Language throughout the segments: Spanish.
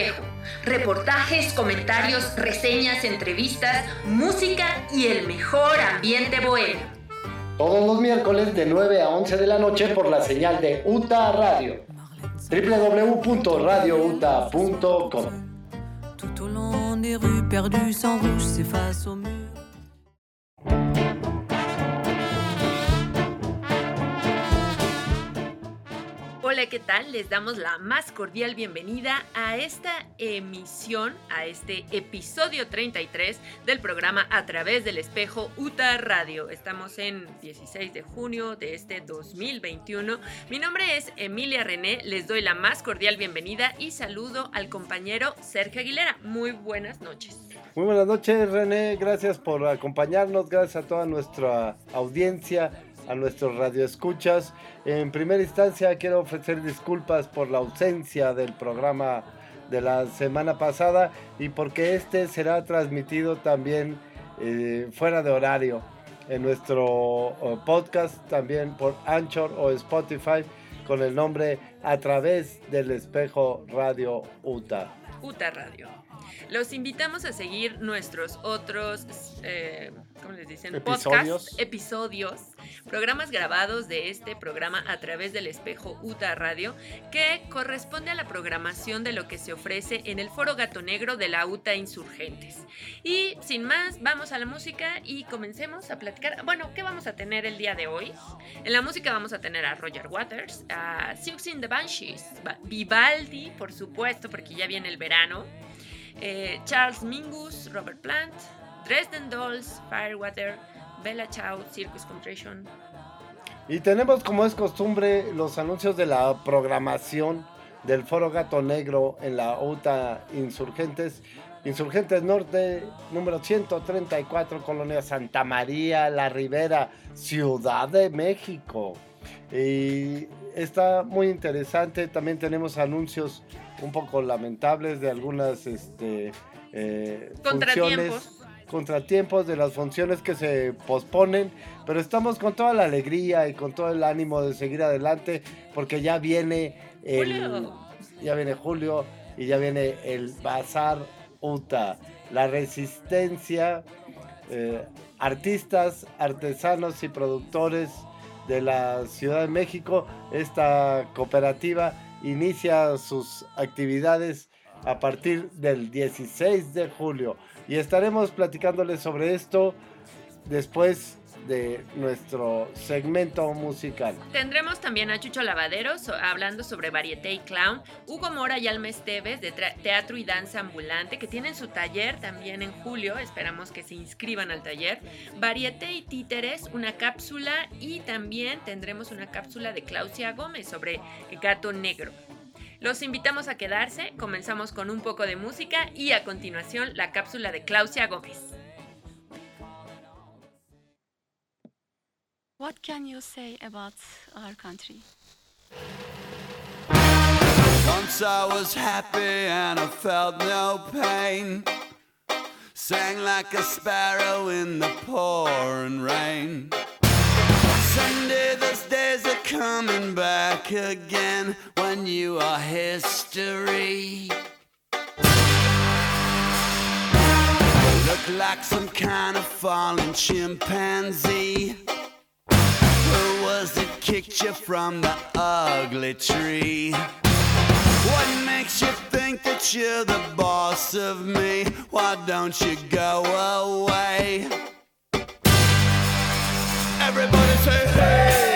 espejo. Reportajes, comentarios, reseñas, entrevistas, música y el mejor ambiente bohemio. Todos los miércoles de 9 a 11 de la noche por la señal de UTA Radio. www.radiouta.com Hola, ¿qué tal? Les damos la más cordial bienvenida a esta emisión, a este episodio 33 del programa A través del espejo UTA Radio. Estamos en 16 de junio de este 2021. Mi nombre es Emilia René, les doy la más cordial bienvenida y saludo al compañero Sergio Aguilera. Muy buenas noches. Muy buenas noches, René. Gracias por acompañarnos. Gracias a toda nuestra audiencia a nuestros radioescuchas. En primera instancia quiero ofrecer disculpas por la ausencia del programa de la semana pasada y porque este será transmitido también eh, fuera de horario en nuestro podcast también por Anchor o Spotify con el nombre A través del espejo Radio UTA. UTA Radio. Los invitamos a seguir nuestros otros, eh, ¿cómo les dicen? Episodios. episodios, programas grabados de este programa a través del espejo UTA Radio, que corresponde a la programación de lo que se ofrece en el Foro Gato Negro de la UTA Insurgentes. Y sin más, vamos a la música y comencemos a platicar. Bueno, ¿qué vamos a tener el día de hoy? En la música vamos a tener a Roger Waters, a Siouxsie in the Banshees, Vivaldi, por supuesto, porque ya viene el verano. Eh, Charles Mingus, Robert Plant, Dresden Dolls, Firewater, Bella Ciao, Circus Contraction. Y tenemos como es costumbre los anuncios de la programación del Foro Gato Negro en la UTA Insurgentes. Insurgentes Norte, número 134, Colonia Santa María, La Ribera, Ciudad de México. Y está muy interesante. También tenemos anuncios un poco lamentables de algunas este, eh, funciones contratiempos de las funciones que se posponen, pero estamos con toda la alegría y con todo el ánimo de seguir adelante porque ya viene el ya viene julio y ya viene el Bazar UTA, la resistencia, eh, artistas, artesanos y productores de la Ciudad de México, esta cooperativa inicia sus actividades a partir del 16 de julio. Y estaremos platicándoles sobre esto después de nuestro segmento musical. Tendremos también a Chucho Lavaderos hablando sobre varieté y clown, Hugo Mora y Alma Esteves de teatro y danza ambulante que tienen su taller también en julio, esperamos que se inscriban al taller, varieté y títeres, una cápsula y también tendremos una cápsula de Claudia Gómez sobre gato negro. Los invitamos a quedarse, comenzamos con un poco de música y a continuación la cápsula de Claudia Gómez. What can you say about our country? Once I was happy and I felt no pain. Sang like a sparrow in the pouring rain. Those days are coming back again when you are history. Look like some kind of fallen chimpanzee. Was it kicked you from the ugly tree? What makes you think that you're the boss of me? Why don't you go away? Everybody say, hey,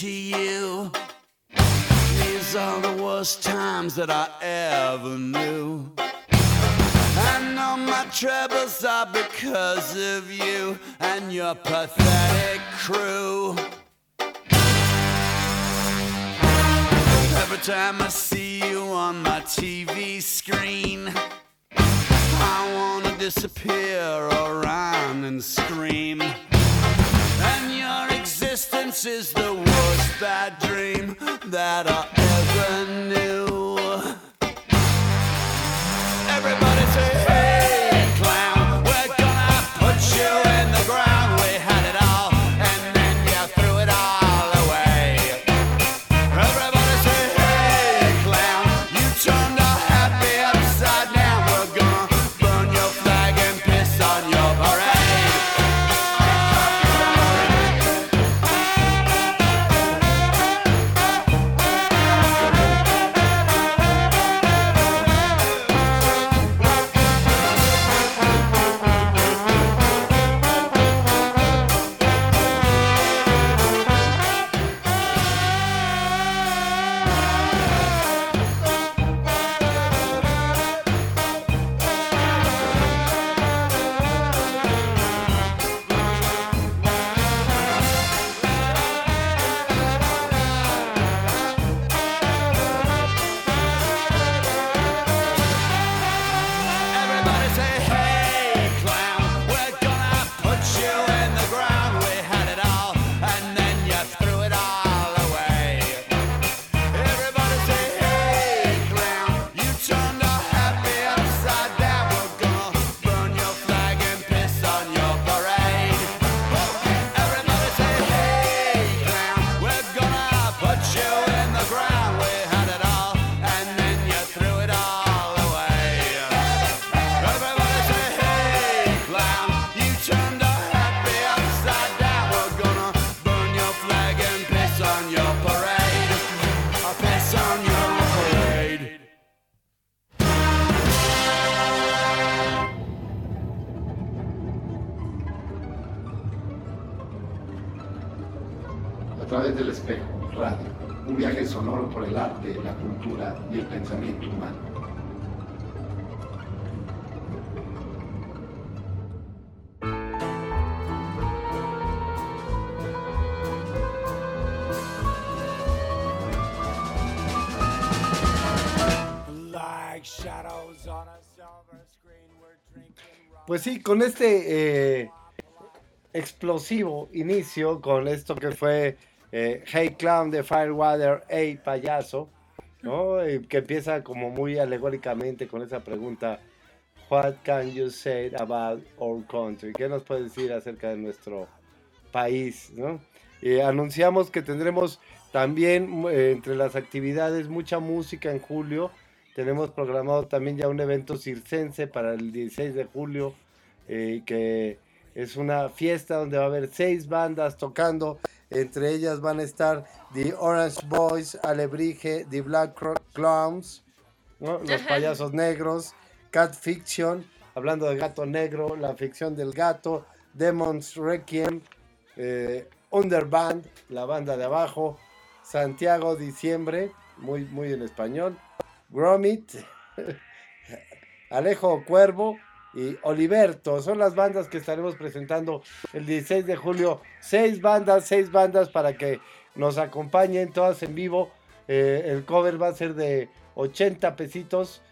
to you. These are the worst times that I ever knew. I know my troubles are because of you and your pathetic crew. Every time I see you on my TV screen, I wanna disappear or run and scream. And your existence is the worst bad dream that I ever knew. Everybody say, hey, arte, la cultura y el pensamiento humano. Like shadows on a silver screen, we're drinking rum. Pues sí, con este eh, explosivo inicio, con esto que fue eh, Hey Clown de Firewater, Hey Payaso, ¿no? Y que empieza como muy alegóricamente con esa pregunta, What can you say about our country? ¿Qué nos puede decir acerca de nuestro país, ¿no? Anunciamos que tendremos también eh, entre las actividades mucha música en julio. Tenemos programado también ya un evento circense para el 16 de julio, eh, que es una fiesta donde va a haber seis bandas tocando. Entre ellas van a estar The Orange Boys, Alebrije, The Black Clowns, ¿no? los payasos negros, Cat Fiction, hablando de gato negro, la ficción del gato, Demons Requiem, eh, Underband, la banda de abajo, Santiago Diciembre, muy, muy en español, Gromit, Alejo Cuervo y Oliverto. Son las bandas que estaremos presentando el 16 de julio. Seis bandas, seis bandas para que nos acompañen todas en vivo. Eh, el cover va a ser de 80 pesitos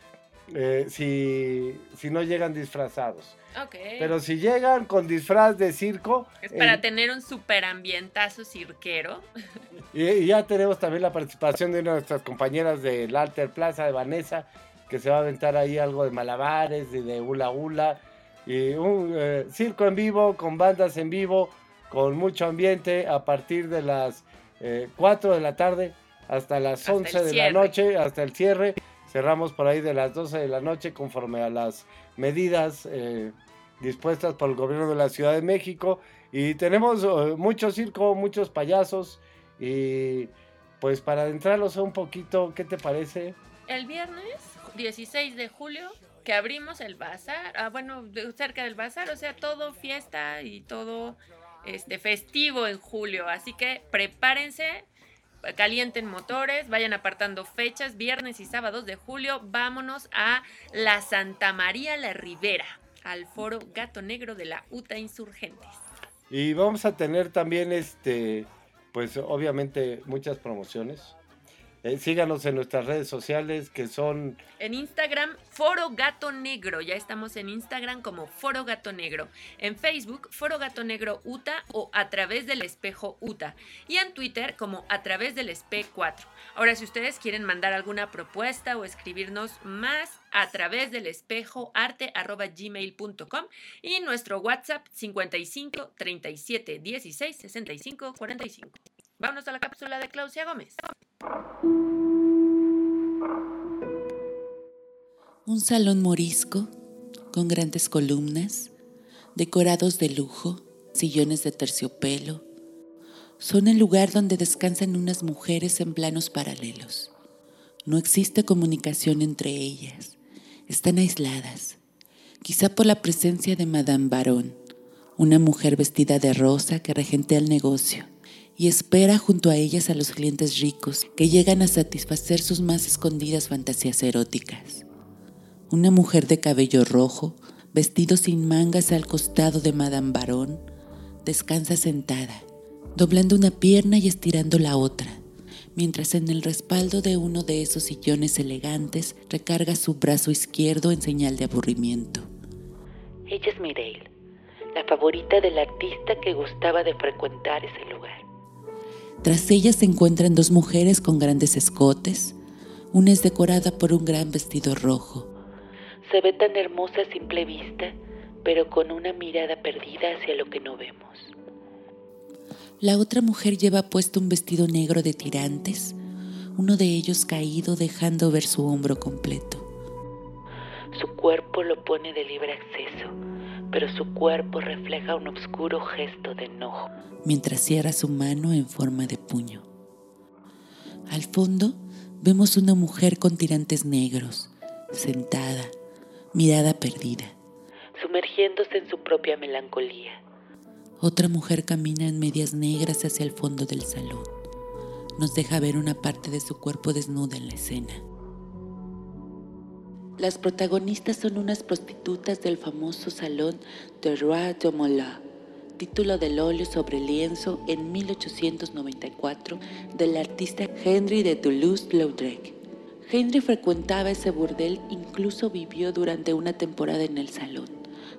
eh, si, si no llegan disfrazados. Ok. Pero si llegan con disfraz de circo, es para eh, tener un super ambientazo cirquero. y, y ya tenemos también la participación de una de nuestras compañeras del Alter Plaza, de Vanessa, que se va a aventar ahí algo de malabares y de hula hula. Y un eh, circo en vivo, con bandas en vivo, con mucho ambiente, a partir de las eh, 4 de la tarde hasta las Hasta el 11 de la noche, hasta el cierre. Cerramos por ahí de las 12 de la noche conforme a las medidas eh, dispuestas por el gobierno de la Ciudad de México. Y tenemos eh, mucho circo, muchos payasos. Y pues para adentrarlos un poquito, ¿qué te parece? El viernes 16 de julio que abrimos el bazar, ah, bueno, cerca del bazar, o sea, todo fiesta y todo este festivo en julio, así que prepárense, calienten motores, vayan apartando fechas, viernes y sábados de julio, vámonos a la Santa María la Ribera, al foro Gato Negro de la UTA Insurgentes. Y vamos a tener también, este, pues obviamente muchas promociones. Eh, síganos en nuestras redes sociales que son En Instagram, Foro Gato Negro. Ya estamos en Instagram como Foro Gato Negro. En Facebook, Foro Gato Negro UTA o a través del espejo UTA. Y en Twitter como a través del espe 4. Ahora, si ustedes quieren mandar alguna propuesta o escribirnos más a través del espejo arte arroba gmail.com y nuestro WhatsApp 55 37 16 65 45. Vámonos a la cápsula de Claudia Gómez. Un salón morisco con grandes columnas, decorados de lujo, sillones de terciopelo. Son el lugar donde descansan unas mujeres en planos paralelos. No existe comunicación entre ellas. Están aisladas, quizá por la presencia de Madame Baron, una mujer vestida de rosa que regentea el negocio y espera junto a ellas a los clientes ricos que llegan a satisfacer sus más escondidas fantasías eróticas. Una mujer de cabello rojo, vestido sin mangas al costado de Madame Baron, descansa sentada, doblando una pierna y estirando la otra, mientras en el respaldo de uno de esos sillones elegantes recarga su brazo izquierdo en señal de aburrimiento. Ella es Mireille, la favorita del artista que gustaba de frecuentar ese lugar. Tras ella se encuentran dos mujeres con grandes escotes. Una es decorada por un gran vestido rojo. Se ve tan hermosa a simple vista, pero con una mirada perdida hacia lo que no vemos. La otra mujer lleva puesto un vestido negro de tirantes, uno de ellos caído dejando ver su hombro completo. Su cuerpo lo pone de libre acceso, pero su cuerpo refleja un oscuro gesto de enojo mientras cierra su mano en forma de puño. Al fondo vemos una mujer con tirantes negros, sentada, mirada perdida, sumergiéndose en su propia melancolía. Otra mujer camina en medias negras hacia el fondo del salón. Nos deja ver una parte de su cuerpo desnuda en la escena. Las protagonistas son unas prostitutas del famoso salón de Roi de Mola, título del óleo sobre lienzo en 1894 del artista Henry de Toulouse-Lautrec. Henry frecuentaba ese burdel, incluso vivió durante una temporada en el salón,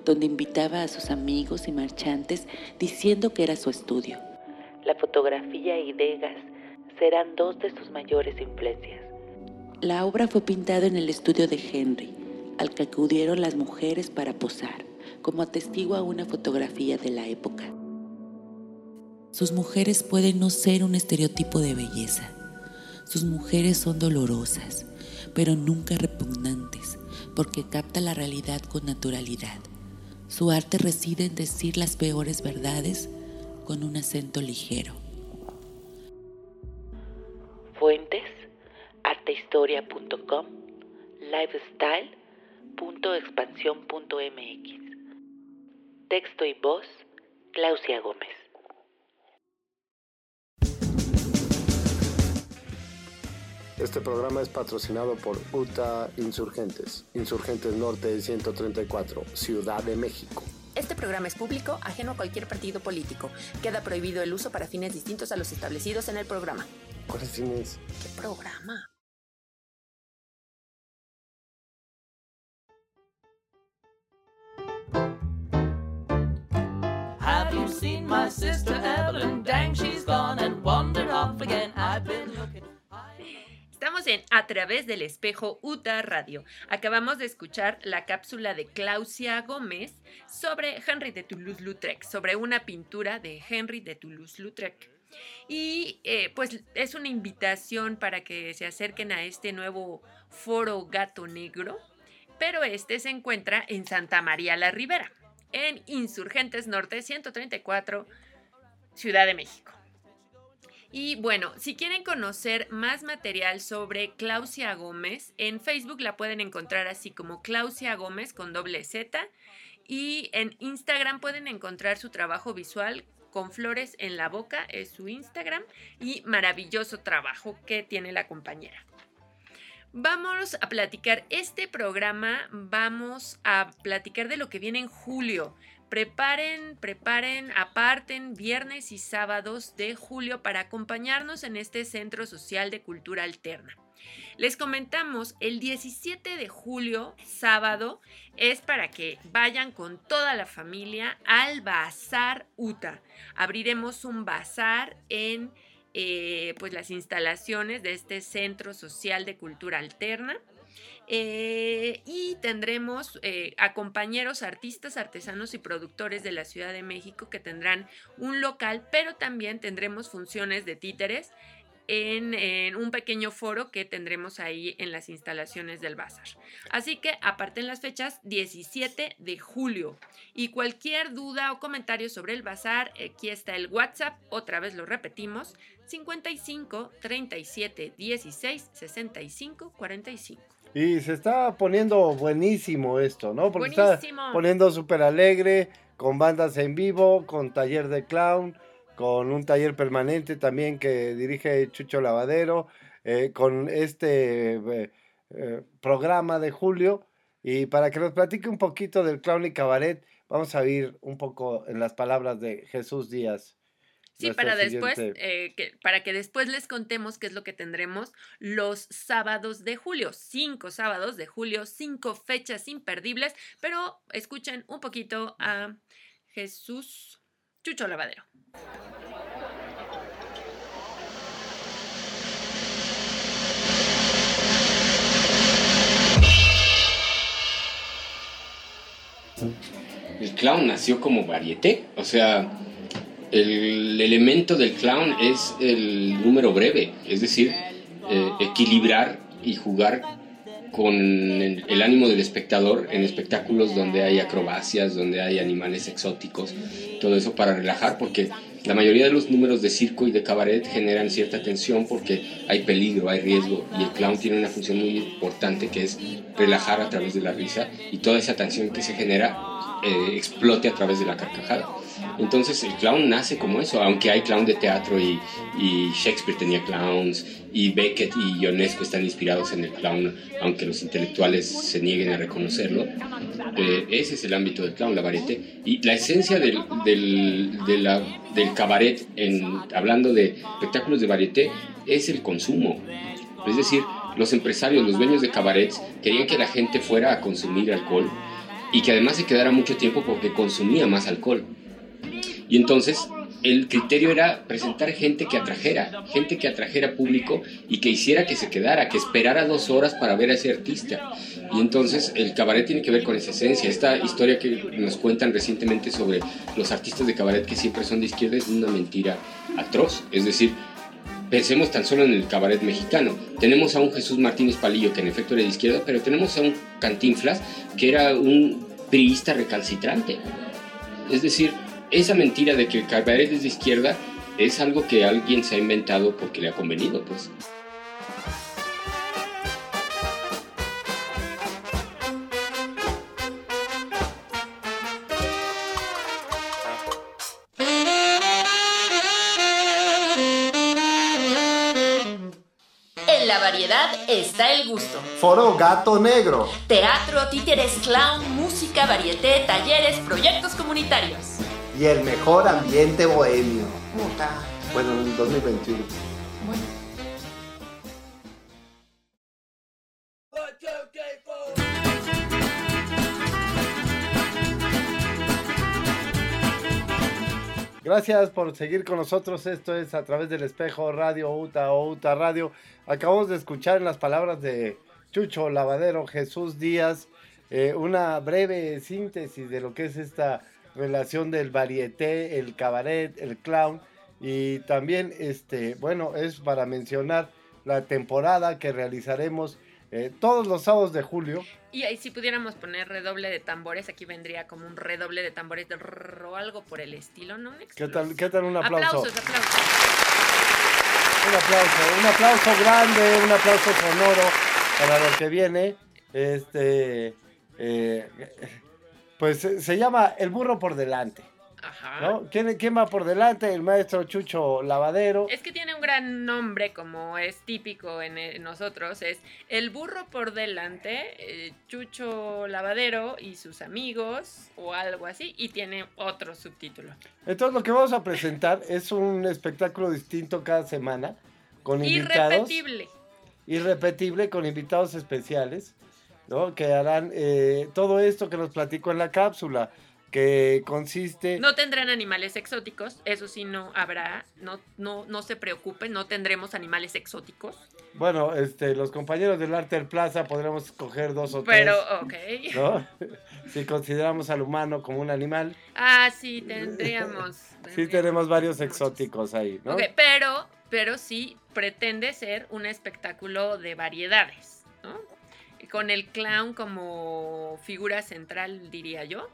donde invitaba a sus amigos y marchantes diciendo que era su estudio. La fotografía y Degas serán dos de sus mayores influencias. La obra fue pintada en el estudio de Henry, al que acudieron las mujeres para posar como atestigua una fotografía de la época. Sus mujeres pueden no ser un estereotipo de belleza. Sus mujeres son dolorosas, pero nunca repugnantes, porque capta la realidad con naturalidad. Su arte reside en decir las peores verdades con un acento ligero. lifestyle.expansión.mx. Texto y voz, Claudia Gómez. Este programa es patrocinado por UTA Insurgentes, Insurgentes Norte 134, Ciudad de México. Este programa es público, ajeno a cualquier partido político. Queda prohibido el uso para fines distintos a los establecidos en el programa. ¿Cuáles tienes? ¿Qué programa? Estamos en A través del espejo UTA Radio. Acabamos de escuchar la cápsula de Claudia Gómez sobre Henry de Toulouse-Lautrec, sobre una pintura de Henry de Toulouse-Lautrec. Y eh, pues es una invitación para que se acerquen a este nuevo foro Gato Negro, pero este se encuentra en Santa María la Ribera, en Insurgentes Norte 134, Ciudad de México. Y bueno, si quieren conocer más material sobre Claudia Gómez, en Facebook la pueden encontrar así como Claudia Gómez con doble Z. Y en Instagram pueden encontrar su trabajo visual con flores en la boca, es su Instagram. Y maravilloso trabajo que tiene la compañera. Vamos a platicar este programa, vamos a platicar de lo que viene en julio. Preparen, preparen, aparten viernes y sábados de julio para acompañarnos en este Centro Social de Cultura Alterna. Les comentamos, el 17 de julio, sábado, es para que vayan con toda la familia al Bazar UTA. Abriremos un bazar en eh, pues las instalaciones de este Centro Social de Cultura Alterna. Eh, y tendremos eh, a compañeros artistas, artesanos y productores de la Ciudad de México que tendrán un local, pero también tendremos funciones de títeres en, en un pequeño foro que tendremos ahí en las instalaciones del bazar. Así que aparten las fechas 17 de julio. Y cualquier duda o comentario sobre el bazar, aquí está el WhatsApp, otra vez lo repetimos, 55 37 16 65 45. Y se está poniendo buenísimo esto, ¿no? Porque Buenísimo. está poniendo súper alegre, con bandas en vivo, con taller de clown, con un taller permanente también que dirige Chucho Lavadero, eh, con este eh, eh, programa de julio. Y para que nos platique un poquito del clown y cabaret, vamos a ir un poco en las palabras de Jesús Díaz. Sí, para después, eh, que, para que después les contemos qué es lo que tendremos los sábados de julio. Cinco sábados de julio, cinco fechas imperdibles, pero escuchen un poquito a Jesús Chucho Lavadero. El clown nació como varieté, o sea, el elemento del clown es el número breve, es decir, eh, equilibrar y jugar con el, el ánimo del espectador en espectáculos donde hay acrobacias, donde hay animales exóticos, todo eso para relajar, porque la mayoría de los números de circo y de cabaret generan cierta tensión porque hay peligro, hay riesgo, y el clown tiene una función muy importante que es relajar a través de la risa y toda esa tensión que se genera eh, explote a través de la carcajada. Entonces el clown nace como eso, aunque hay clown de teatro y, y Shakespeare tenía clowns y Beckett y Ionesco están inspirados en el clown, aunque los intelectuales se nieguen a reconocerlo. eh, ese es el ámbito del clown, la varieté. Y la esencia del, del, de la- del cabaret, en, hablando de espectáculos de varieté, es el consumo. Es decir, los empresarios, los dueños de cabarets, querían que la gente fuera a consumir alcohol y que además se quedara mucho tiempo porque consumía más alcohol. Y entonces el criterio era presentar gente que atrajera, gente que atrajera público y que hiciera que se quedara, que esperara dos horas para ver a ese artista. Y entonces el cabaret tiene que ver con esa esencia. Esta historia que nos cuentan recientemente sobre los artistas de cabaret que siempre son de izquierda es una mentira atroz. Es decir, Pensemos tan solo en el cabaret mexicano. Tenemos a un Jesús Martínez Palillo, que en efecto era de izquierda, pero tenemos a un Cantinflas, que era un priista recalcitrante. Es decir, esa mentira de que el cabaret es de izquierda es algo que alguien se ha inventado porque le ha convenido, pues. En la variedad está el gusto. Foro Gato Negro. Teatro, títeres, clown, música, varieté, talleres, proyectos comunitarios. Y el mejor ambiente bohemio. Puta. Bueno, en 2021. Gracias por seguir con nosotros. Esto es a través del espejo Radio UTA o UTA Radio. Acabamos de escuchar en las palabras de Chucho Lavadero, Jesús Díaz, eh, una breve síntesis de lo que es esta relación del varieté, el cabaret, el clown. Y también, este, bueno, es para mencionar la temporada que realizaremos eh, todos los sábados de julio. Y ahí si pudiéramos poner redoble de tambores, aquí vendría como un redoble de tambores de rrr o algo por el estilo, ¿no? ¿Qué tal, qué tal un aplauso? Aplausos, aplausos. Un aplauso, un aplauso grande, un aplauso sonoro para lo que viene. Este, eh, pues eh, se llama El burro por delante. Ajá. ¿no? ¿Quién, quién va por delante? El maestro Chucho Lavadero. Es que tiene un gran nombre, como es típico en, eh, nosotros, es el burro por delante, eh, Chucho Lavadero y sus amigos, o algo así, y tiene otro subtítulo. Entonces lo que vamos a presentar es un espectáculo distinto cada semana, con invitados. Irrepetible. irrepetible con invitados especiales, ¿no? Que harán eh, todo esto que nos platicó en la cápsula, que consiste... No tendrán animales exóticos, eso sí no habrá, no, no, no se preocupen, no tendremos animales exóticos. Bueno, este, los compañeros del Arter Plaza podremos escoger dos o Pero, tres, ok. ¿no? si consideramos al humano como un animal. Ah, sí, tendríamos. Sí tenemos varios exóticos ahí, ¿no? Ok, pero, pero sí pretende ser un espectáculo de variedades, ¿no? Con el clown como figura central, diría yo.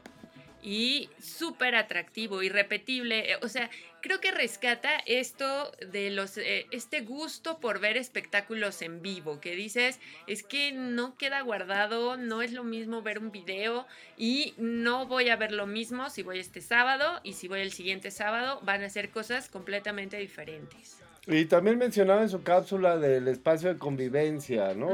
Y súper atractivo, irrepetible. eh, O sea, creo que rescata esto de los. eh, este gusto por ver espectáculos en vivo. Que dices, es que no queda guardado, no es lo mismo ver un video. Y no voy a ver lo mismo si voy este sábado. Y si voy el siguiente sábado, van a ser cosas completamente diferentes. Y también mencionaba en su cápsula del espacio de convivencia, ¿no?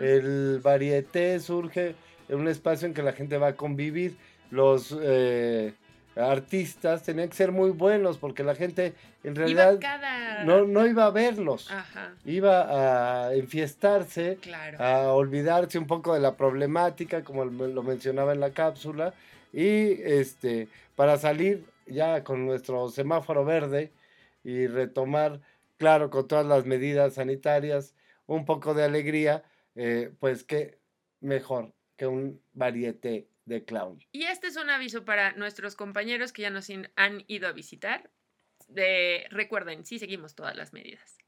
El varieté surge en un espacio en que la gente va a convivir. Los eh, artistas tenían que ser muy buenos porque la gente en realidad cada. no, no iba a verlos. Ajá, Iba a enfiestarse, claro. a olvidarse un poco de la problemática, como lo mencionaba en la cápsula, y este para salir ya con nuestro semáforo verde y retomar, claro, con todas las medidas sanitarias, un poco de alegría, eh, pues qué mejor que un varieté de clown. Y este es un aviso para nuestros compañeros que ya nos han ido a visitar. De, recuerden, sí seguimos todas las medidas.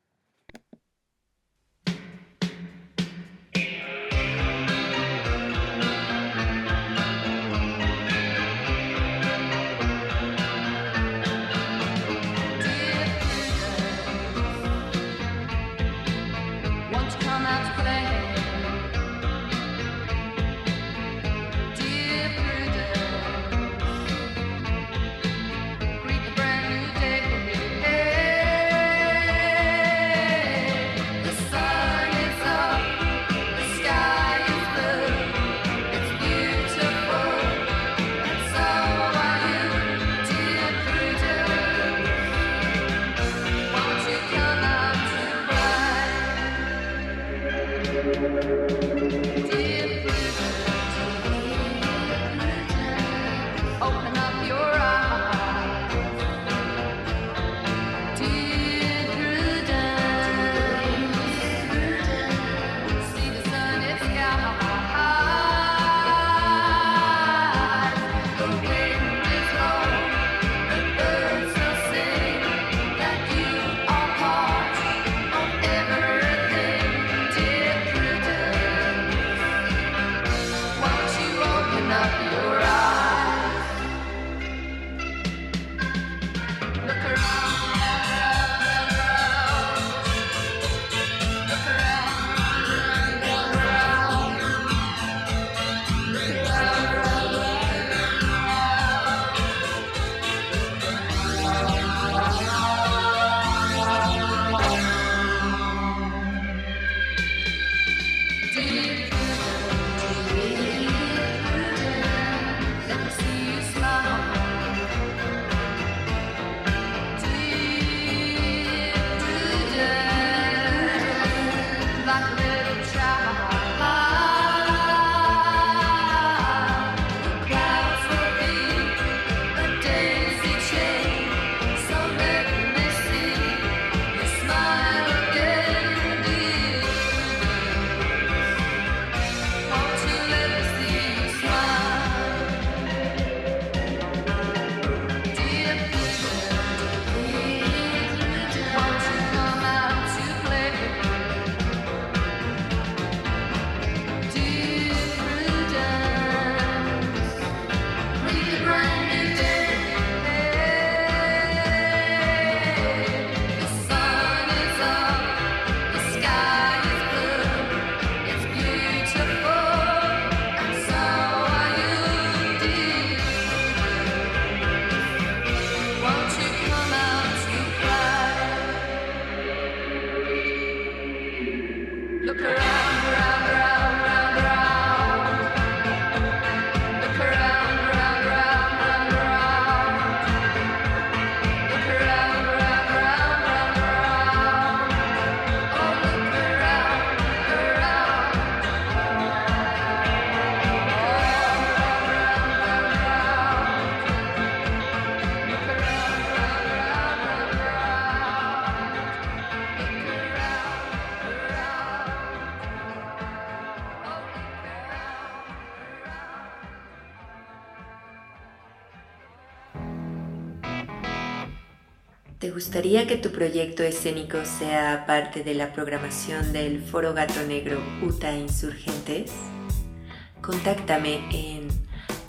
Gustaría que tu proyecto escénico sea parte de la programación del Foro Gato Negro UTA Insurgentes? Contáctame en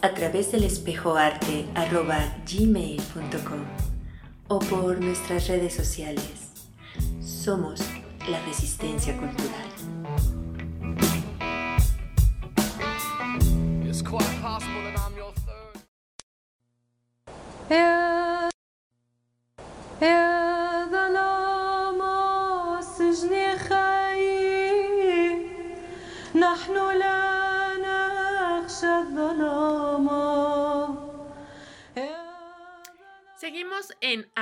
a través del espejoarte arroba gmail.com o por nuestras redes sociales. Somos la resistencia cultural.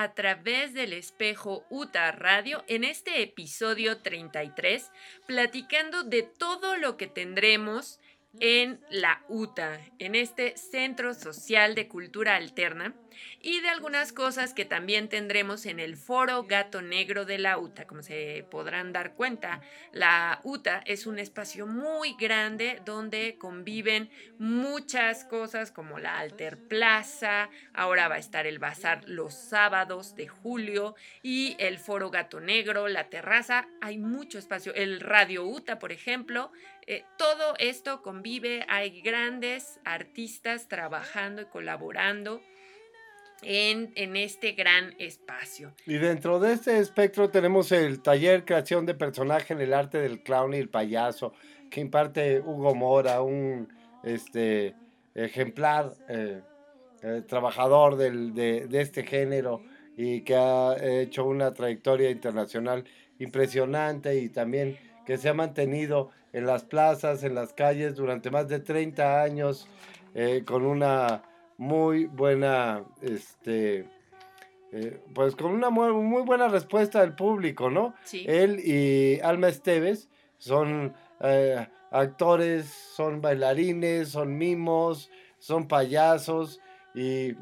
A través del espejo UTA Radio en este episodio 33, platicando de todo lo que tendremos en la UTA, en este Centro Social de Cultura Alterna, y de algunas cosas que también tendremos en el Foro Gato Negro de la UTA. Como se podrán dar cuenta, la UTA es un espacio muy grande donde conviven muchas cosas como la Alter Plaza, ahora va a estar el bazar los sábados de julio y el Foro Gato Negro, la terraza, hay mucho espacio, el Radio UTA, por ejemplo, eh, todo esto convive, hay grandes artistas trabajando y colaborando en, en, este gran espacio. Y dentro de este espectro tenemos el taller Creación de Personaje en el Arte del Clown y el Payaso, que imparte Hugo Mora, un este, ejemplar eh, eh, trabajador del, de, de este género y que ha hecho una trayectoria internacional impresionante y también que se ha mantenido en las plazas, en las calles durante más de 30 años eh, con una muy buena, este, eh, pues con una muy, muy, buena respuesta del público, ¿no? Sí. Él y Alma Esteves son eh, actores, son bailarines, son mimos, son payasos y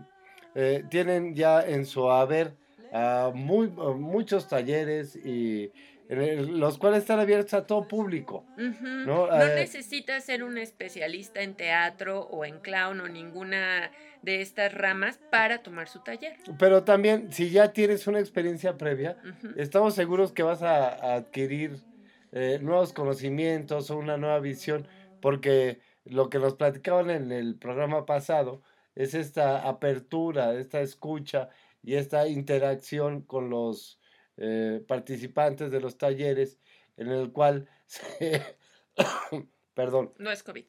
tienen ya en su haber uh, muy, muchos talleres y los cuales están abiertos a todo público. Uh -huh. No, no eh, necesitas ser un especialista en teatro o en clown o ninguna de estas ramas para tomar su taller. Pero también, si ya tienes una experiencia previa, estamos seguros que vas a, a adquirir eh, nuevos conocimientos o una nueva visión, porque lo que nos platicaban en el programa pasado es esta apertura, esta escucha y esta interacción con los eh, participantes de los talleres, en el cual se, perdón, No es COVID.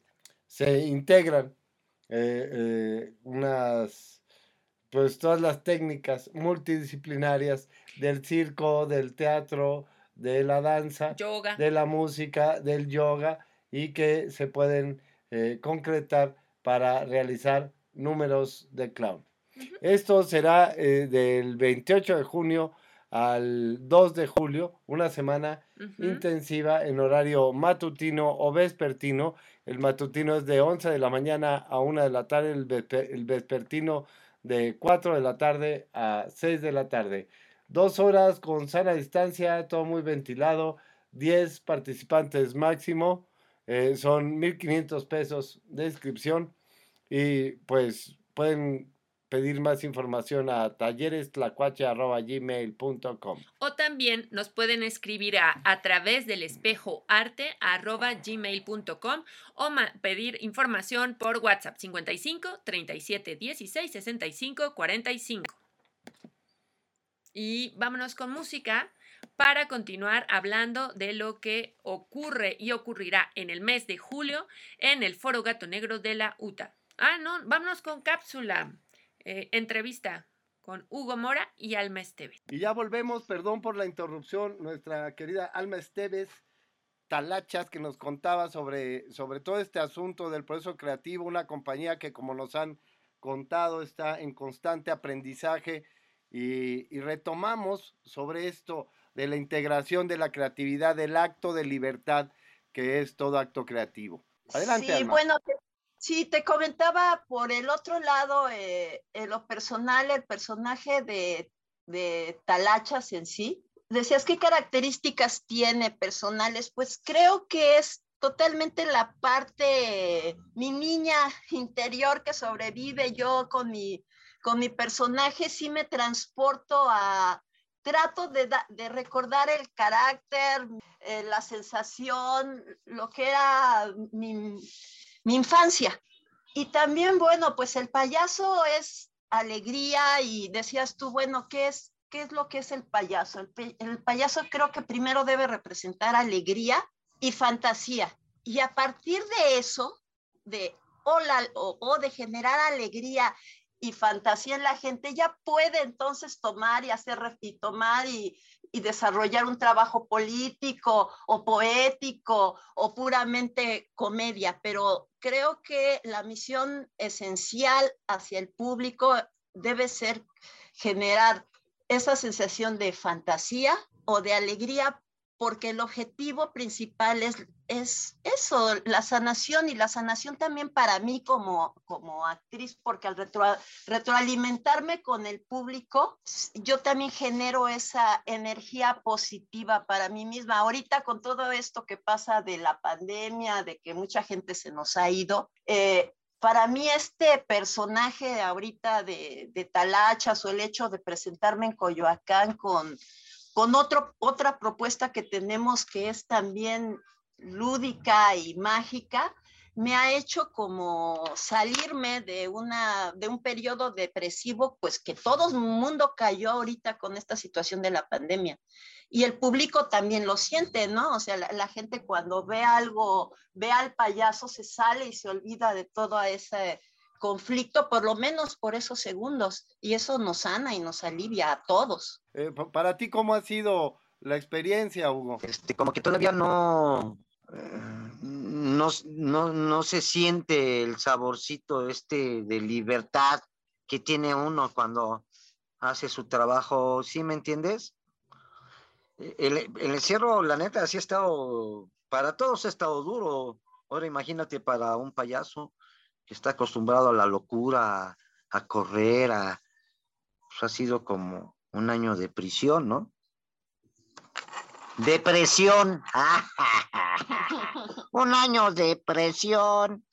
se integran eh, eh, unas, pues todas las técnicas multidisciplinarias del circo, del teatro, de la danza, Yoga. de la música, del yoga y que se pueden eh, concretar para realizar números de clown. Esto será del 28 de junio al 2 de julio, una semana Ujú. intensiva en horario matutino o vespertino. El matutino es de 11 de la mañana a 1 de la tarde, el, vespe- el vespertino de 4 de la tarde a 6 de la tarde. Dos horas con sana distancia, todo muy ventilado, 10 participantes máximo, eh, son 1.500 pesos de inscripción y pues pueden pedir más información a tallerestlacuache.gmail.com. O también nos pueden escribir a, a través del espejo arte gmail.com o pedir información por WhatsApp 55 37 16 65 45. Y vámonos con música para continuar hablando de lo que ocurre y ocurrirá en el mes de julio en el Foro Gato Negro de la UTA. Ah, no, vámonos con cápsula. Eh, entrevista con Hugo Mora y Alma Esteves. Y ya volvemos, perdón por la interrupción, nuestra querida Alma Esteves Talachas que nos contaba sobre, sobre todo este asunto del proceso creativo, una compañía que como nos han contado está en constante aprendizaje y, y retomamos sobre esto de la integración de la creatividad, del acto de libertad que es todo acto creativo. Adelante, Sí, Alma. bueno, te- sí, te comentaba por el otro lado, eh, en lo personal, el personaje de, de Talachas en sí. Decías, ¿qué características tiene personales? Pues creo que es totalmente la parte, mi niña interior que sobrevive yo con mi, con mi personaje, sí me transporto a, trato de, de recordar el carácter, eh, la sensación, lo que era mi, mi infancia. Y también, bueno, pues el payaso es alegría y decías tú, bueno, ¿qué es, qué es lo que es el payaso? El, payaso creo que primero debe representar alegría y fantasía. Y a partir de eso, de o, la, o, o, de generar alegría y fantasía en la gente, ya puede entonces tomar y hacer y tomar y, y desarrollar un trabajo político o poético o puramente comedia, pero creo que la misión esencial hacia el público debe ser generar esa sensación de fantasía o de alegría porque el objetivo principal es, es eso, la sanación y la sanación también para mí como, como actriz, porque al retro, retroalimentarme con el público, yo también genero esa energía positiva para mí misma. Ahorita con todo esto que pasa de la pandemia, de que mucha gente se nos ha ido, eh, para mí este personaje ahorita de, de Talachas o el hecho de presentarme en Coyoacán con con otro, otra propuesta que tenemos que es también lúdica y mágica, me ha hecho como salirme de, una, de un periodo depresivo, pues que todo el mundo cayó ahorita con esta situación de la pandemia. Y el público también lo siente, ¿no? O sea, la, gente cuando ve algo, ve al payaso, se sale y se olvida de todo ese conflicto, por lo menos por esos segundos, y eso nos sana y nos alivia a todos. Eh, para ti, ¿cómo ha sido la experiencia, Hugo? Este, como que todavía no, eh, no, no, no se siente el saborcito este de libertad que tiene uno cuando hace su trabajo, ¿sí me entiendes? El, el encierro, la neta, sí ha estado, para todos ha estado duro. Ahora imagínate para un payaso que está acostumbrado a la locura, a, correr, pues ha sido como un año de prisión, ¿no? Depresión. un año de presión.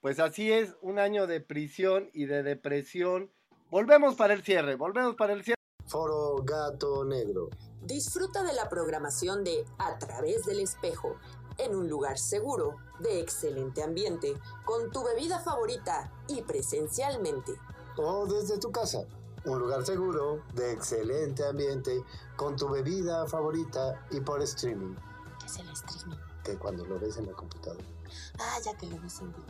Pues así es, un año de prisión y de depresión. Volvemos para el cierre, volvemos para el cierre. Foro Gato Negro. Disfruta de la programación de A través del espejo, en un lugar seguro, de excelente ambiente, con tu bebida favorita y presencialmente. O desde tu casa. Un lugar seguro, de excelente ambiente, con tu bebida favorita y por streaming. ¿Qué es el streaming? Que cuando lo ves en la computadora. Ah, ya que lo ves en vivo.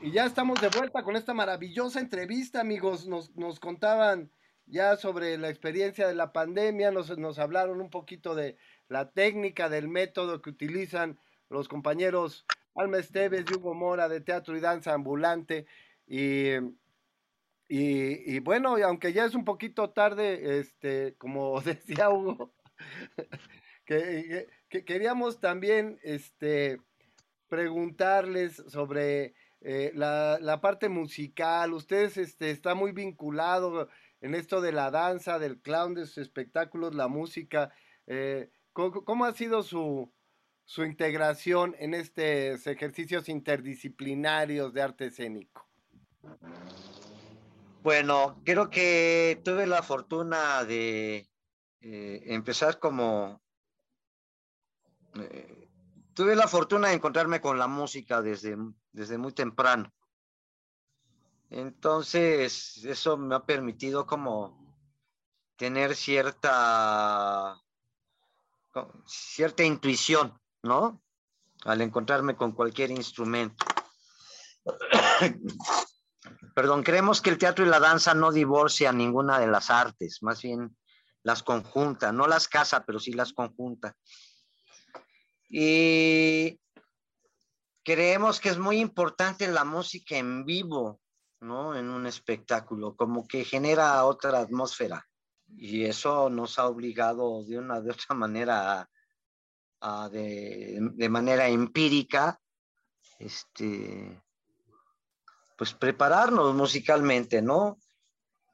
Y ya estamos de vuelta con esta maravillosa entrevista, amigos. Nos, nos contaban ya sobre la experiencia de la pandemia, nos, nos hablaron un poquito de la técnica, del método que utilizan los compañeros Alma Esteves y Hugo Mora de Teatro y Danza Ambulante. Y, y, y, bueno, aunque ya es un poquito tarde, este, como decía Hugo, que, que, queríamos también este, preguntarles sobre eh, la, la, parte musical. Ustedes este, está muy vinculado en esto de la danza, del clown, de sus espectáculos, la música. Eh, ¿cómo, ¿cómo, ha sido su, su integración en estos ejercicios interdisciplinarios de arte escénico? Bueno, creo que tuve la fortuna de eh, empezar como... Eh, tuve la fortuna de encontrarme con la música desde, desde muy temprano. Entonces, eso me ha permitido como tener cierta, cierta intuición, ¿no? Al encontrarme con cualquier instrumento. Perdón, creemos que el teatro y la danza no divorcian ninguna de las artes, más bien las conjunta, no las casa, pero sí las conjunta. Y creemos que es muy importante la música en vivo, ¿no? En un espectáculo, como que genera otra atmósfera. Y eso nos ha obligado de una de otra manera, a, de, de, manera empírica, este, pues prepararnos musicalmente, ¿no?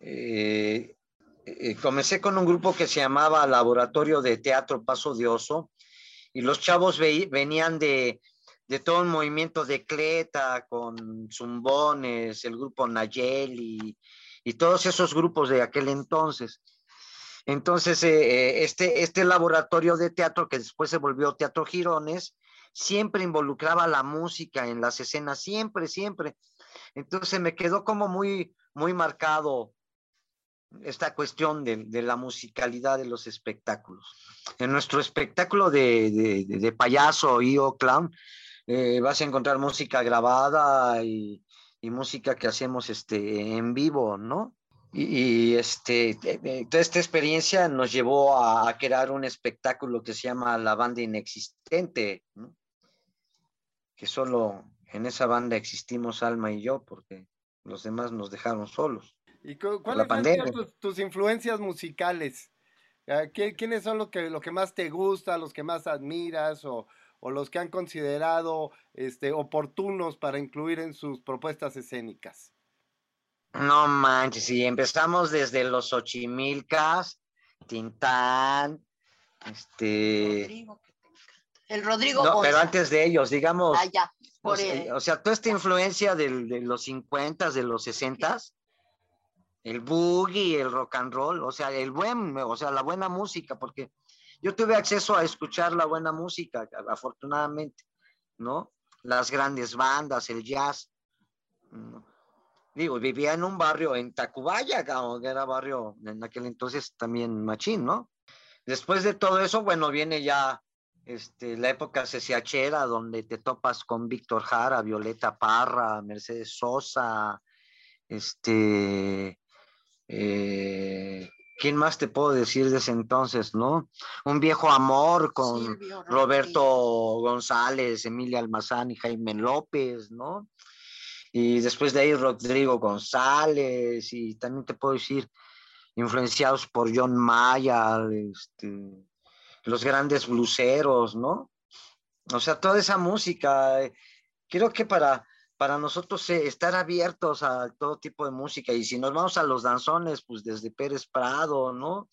Eh, eh, comencé con un grupo que se llamaba Laboratorio de Teatro Paso de Oso, y los chavos ve, venían de, de todo un movimiento de cleta con zumbones, el grupo Nayeli y todos esos grupos de aquel entonces. Entonces, eh, este, este laboratorio de teatro, que después se volvió Teatro Girones, siempre involucraba la música en las escenas, siempre, siempre. Entonces me quedó como muy, muy marcado esta cuestión de, la musicalidad de los espectáculos. En nuestro espectáculo de, payaso y o clown, eh, vas a encontrar música grabada y, música que hacemos este, en vivo, ¿no? Y, este, eh, eh, esta experiencia nos llevó a, crear un espectáculo que se llama La Banda Inexistente, que solo en esa banda existimos Alma y yo, porque los demás nos dejaron solos. ¿Y cu- la cuáles sido tus, tus influencias musicales? Ah, ¿qué- ¿Quiénes son los que, lo que más te gusta, los que más admiras o, o los que han considerado este, oportunos para incluir en sus propuestas escénicas? No manches, si empezamos desde los Ochimilcas, Tintán, este... El Rodrigo No, pero antes de ellos, digamos, Ah, ya, o por sea, el- o sea, toda esta influencia del- de los 50, de los 60, el boogie, el rock and roll, o sea, el buen, o sea, la buena música, porque yo tuve acceso a escuchar la buena música, afortunadamente, ¿no? Las grandes bandas, el jazz. ¿no? Digo, vivía en un barrio en Tacubaya, que era barrio en aquel entonces también machín, ¿no? Después de todo eso, bueno, viene ya este, la época ceciachera, donde te topas con Víctor Jara, Violeta Parra, Mercedes Sosa, este, eh, ¿quién más te puedo decir de ese entonces, no? Un viejo amor con Silvio Roberto González, Emilia Almazán y Jaime López, ¿no? Y después de ahí Rodrigo González, y también te puedo decir, influenciados por John Mayer, este, los grandes bluseros, ¿no? O sea, toda esa música, eh, creo que para, para nosotros eh, estar abiertos a todo tipo de música, y si nos vamos a los danzones, pues desde Pérez Prado, ¿no?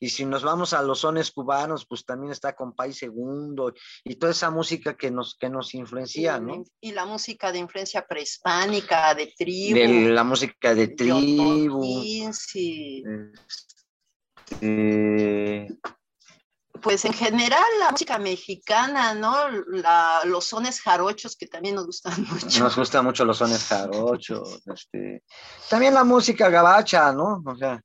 Y si nos vamos a los sones cubanos, pues también está Compay Segundo, y toda esa música que nos, que nos influencia, ¿no? Y la música de influencia prehispánica, de tribu. De la música de tribu. Y, eh, pues en general la música mexicana, ¿no? La- los sones jarochos que también nos gustan mucho. Nos gustan mucho los sones jarochos, este, también la música gabacha, ¿no? O sea,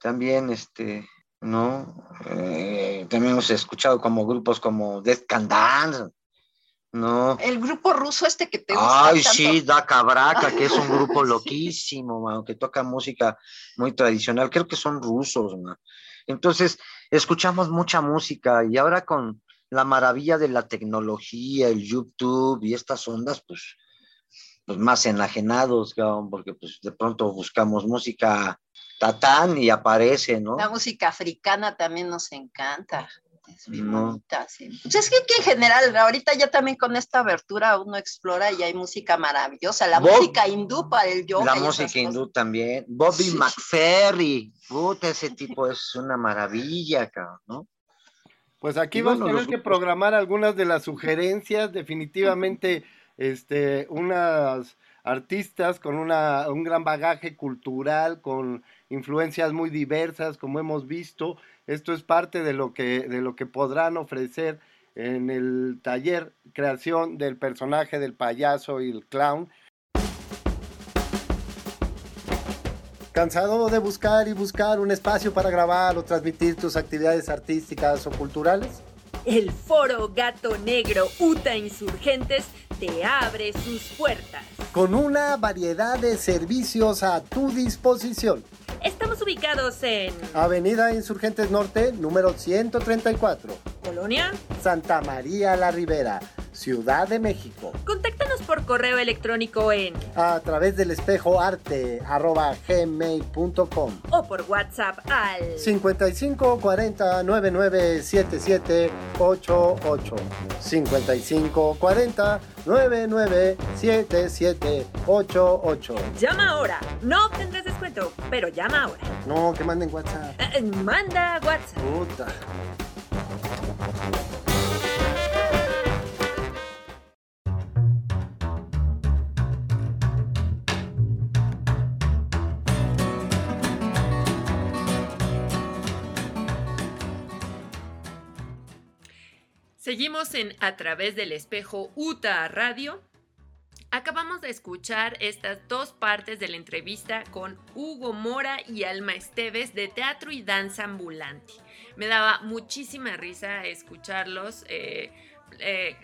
también, este, ¿no? Eh, también hemos escuchado como grupos como Death Can Dance, ¿no? El grupo ruso este que te gusta Ay, tanto. sí, Da Cabraca, que es un grupo loquísimo, mano, que toca música muy tradicional. Creo que son rusos, man. Entonces, escuchamos mucha música y ahora con la maravilla de la tecnología, el YouTube y estas ondas, pues, pues más enajenados, porque pues de pronto buscamos música tatán y aparece, ¿no? La música africana también nos encanta. Es muy No. bonita, sí. Pues es que aquí en general, ahorita ya también con esta abertura uno explora y hay música maravillosa. La Bob- música hindú para el yoga. La música cosas. hindú también. Bobby Sí. McFerry, puta, ese tipo es una maravilla, cabrón, ¿no? Pues aquí Y bueno, a tener los que programar algunas de las sugerencias, definitivamente, este, unas artistas con una, un gran bagaje cultural, con influencias muy diversas, como hemos visto. Esto es parte de lo que, de lo que podrán ofrecer en el taller creación del personaje del payaso y el clown. ¿Cansado de buscar y buscar un espacio para grabar o transmitir tus actividades artísticas o culturales? El Foro Gato Negro UTA Insurgentes te abre sus puertas. Con una variedad de servicios a tu disposición. Estamos ubicados en Avenida Insurgentes Norte, número 134. Colonia. Santa María la Ribera, Ciudad de México. Contáctanos por correo electrónico en A través del espejo arte arroba gmail.com. o por WhatsApp al 55 40 99 77 88 55 40 99 77 88 Llama ahora. No obtendrás descuento, pero llama ahora. No, que manden WhatsApp. Eh, eh, Manda WhatsApp. Puta. Seguimos en A través del espejo UTA Radio. Acabamos de escuchar estas dos partes de la entrevista con Hugo Mora y Alma Esteves de Teatro y Danza Ambulante. Me daba muchísima risa escucharlos. eh, eh,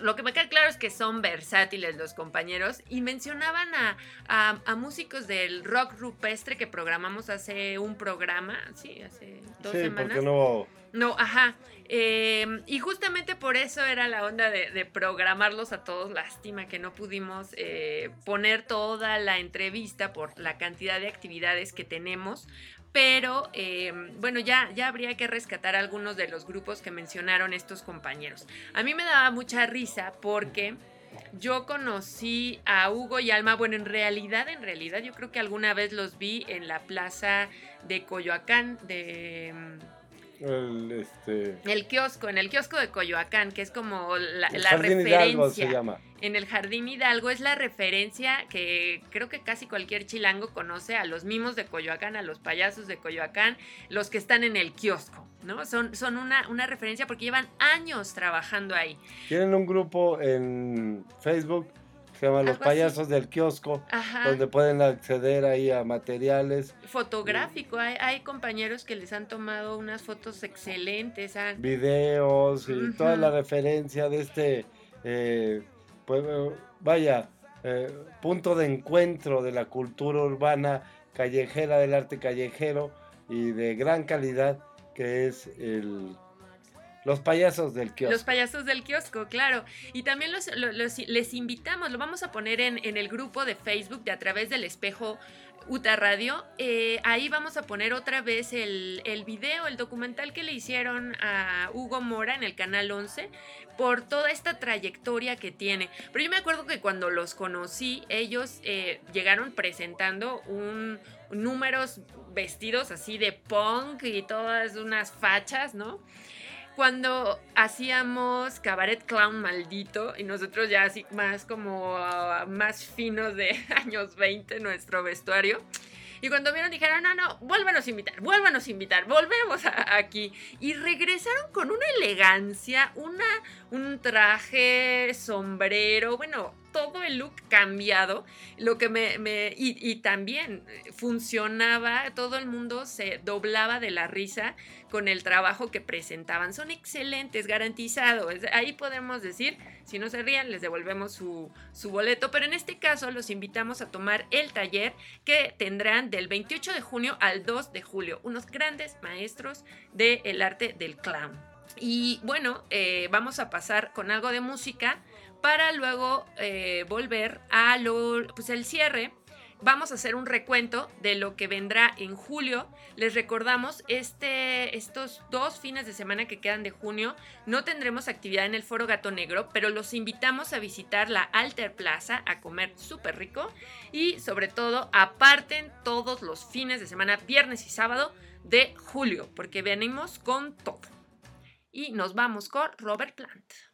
lo que me queda claro es que son versátiles los compañeros y mencionaban a, a- a músicos del rock rupestre que programamos hace un programa, sí, hace dos Sí, semanas. porque no... No, ajá. Eh, y justamente por eso era la onda de, programarlos a todos. Lástima que no pudimos eh, poner toda la entrevista por la cantidad de actividades que tenemos. Pero eh, bueno, ya, ya habría que rescatar algunos de los grupos que mencionaron estos compañeros. A mí me daba mucha risa porque yo conocí a Hugo y Alma. Bueno, en realidad, en realidad, yo creo que alguna vez los vi en la plaza de Coyoacán, de. El, este, el kiosco, en el kiosco de Coyoacán, que es como la, el la Jardín referencia. Hidalgo se llama. En el Jardín Hidalgo es la referencia que creo que casi cualquier chilango conoce a los mimos de Coyoacán, a los payasos de Coyoacán, los que están en el kiosco, ¿no? Son, son una, una referencia porque llevan años trabajando ahí. Tienen un grupo en Facebook se llama Los así. Payasos del Kiosco, Ajá. donde pueden acceder ahí a materiales, Fotográfico, hay, hay compañeros que les han tomado unas fotos excelentes. han- videos y toda la referencia de este, eh, pues, eh, vaya, eh, punto de encuentro de la cultura urbana callejera, del arte callejero y de gran calidad que es el, los payasos del kiosco. Los payasos del kiosco, claro. Y también los, lo- los- les invitamos, lo vamos a poner en, en el grupo de Facebook de A través del espejo UTA Radio. Eh, ahí vamos a poner otra vez el, el video, el documental que le hicieron a Hugo Mora en el canal 11 por toda esta trayectoria que tiene. Pero yo me acuerdo que cuando los conocí, ellos eh, llegaron presentando un números vestidos así de punk y todas unas fachas, ¿no? Cuando hacíamos cabaret clown maldito y nosotros ya así más como ah, más finos de años 20 nuestro vestuario. Y cuando vieron dijeron, no, no, vuélvanos a invitar, vuélvanos a invitar, volvemos aquí. Y regresaron con una elegancia, una, un traje, sombrero, bueno, todo el look cambiado. Lo que me, y, también funcionaba, todo el mundo se doblaba de la risa con el trabajo que presentaban. Son excelentes, garantizados. Ahí podemos decir, si no se rían, les devolvemos su, su boleto. Pero en este caso los invitamos a tomar el taller que tendrán del 28 de junio al 2 de julio. Unos grandes maestros del arte del clown. Y bueno, eh, vamos a pasar con algo de música para luego eh, volver a lo, pues el cierre. Vamos a hacer un recuento de lo que vendrá en julio. Les recordamos, este, estos dos fines de semana que quedan de junio no tendremos actividad en el Foro Gato Negro, pero los invitamos a visitar la Alter Plaza a comer súper rico y sobre todo aparten todos los fines de semana, viernes y sábado de julio, porque venimos con todo. Y nos vamos con Robert Plant.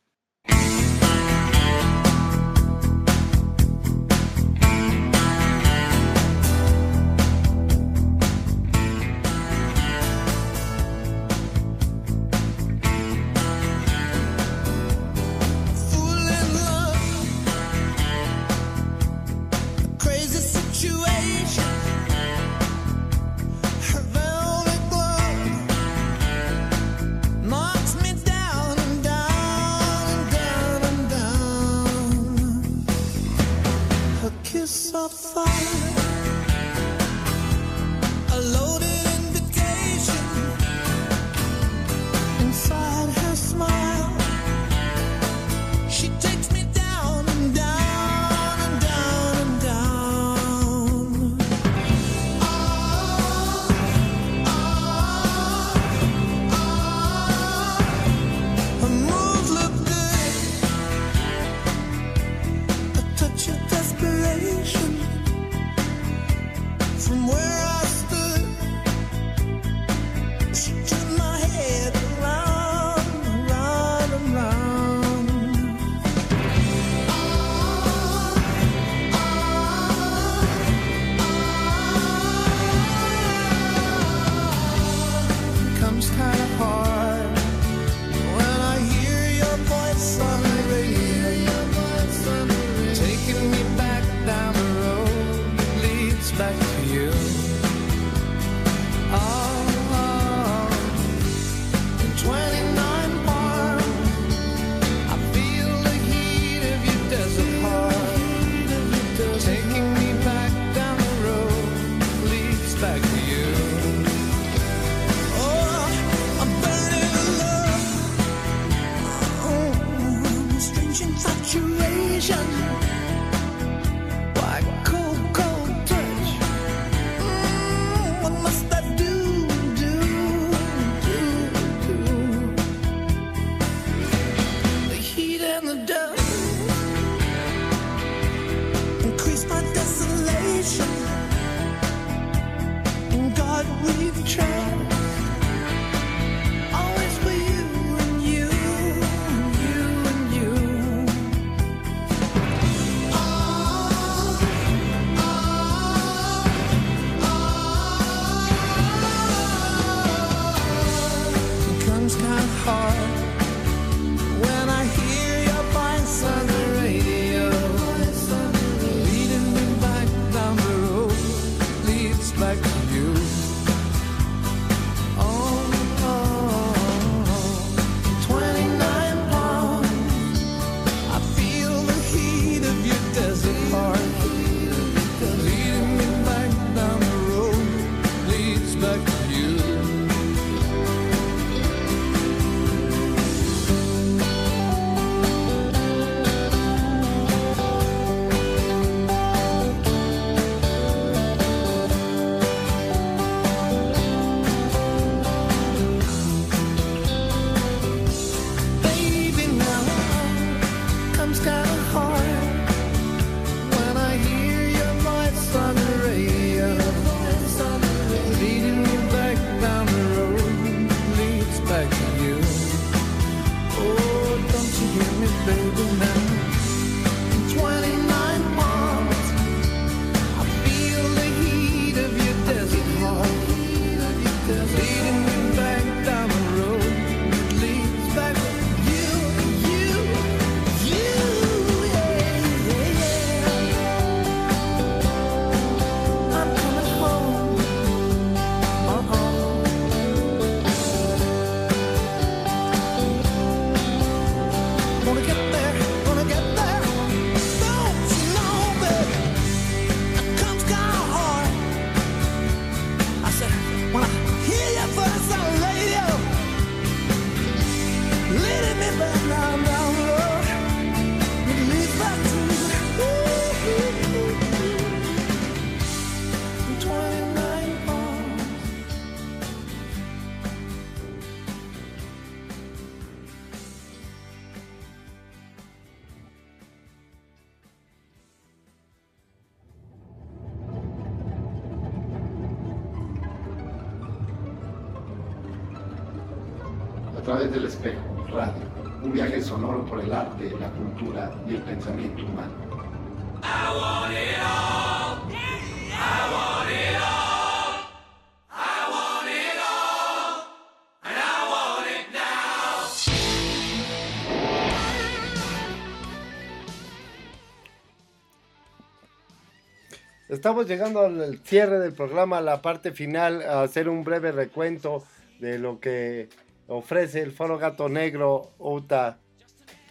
Estamos llegando al cierre del programa, a la parte final, a hacer un breve recuento de lo que ofrece el Foro Gato Negro UTA.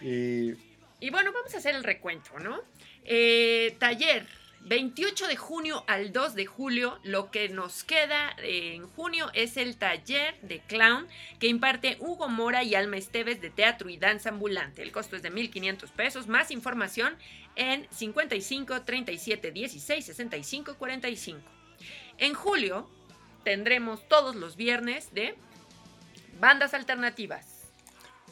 Y bueno, vamos a hacer el recuento, ¿no? Eh, taller, 28 de junio al 2 de julio. Lo que nos queda en junio es el taller de clown que imparte Hugo Mora y Alma Esteves de Teatro y Danza Ambulante. El costo es de 1.500 pesos. Más información en 55 37 16 65 45. En julio tendremos todos los viernes de bandas alternativas.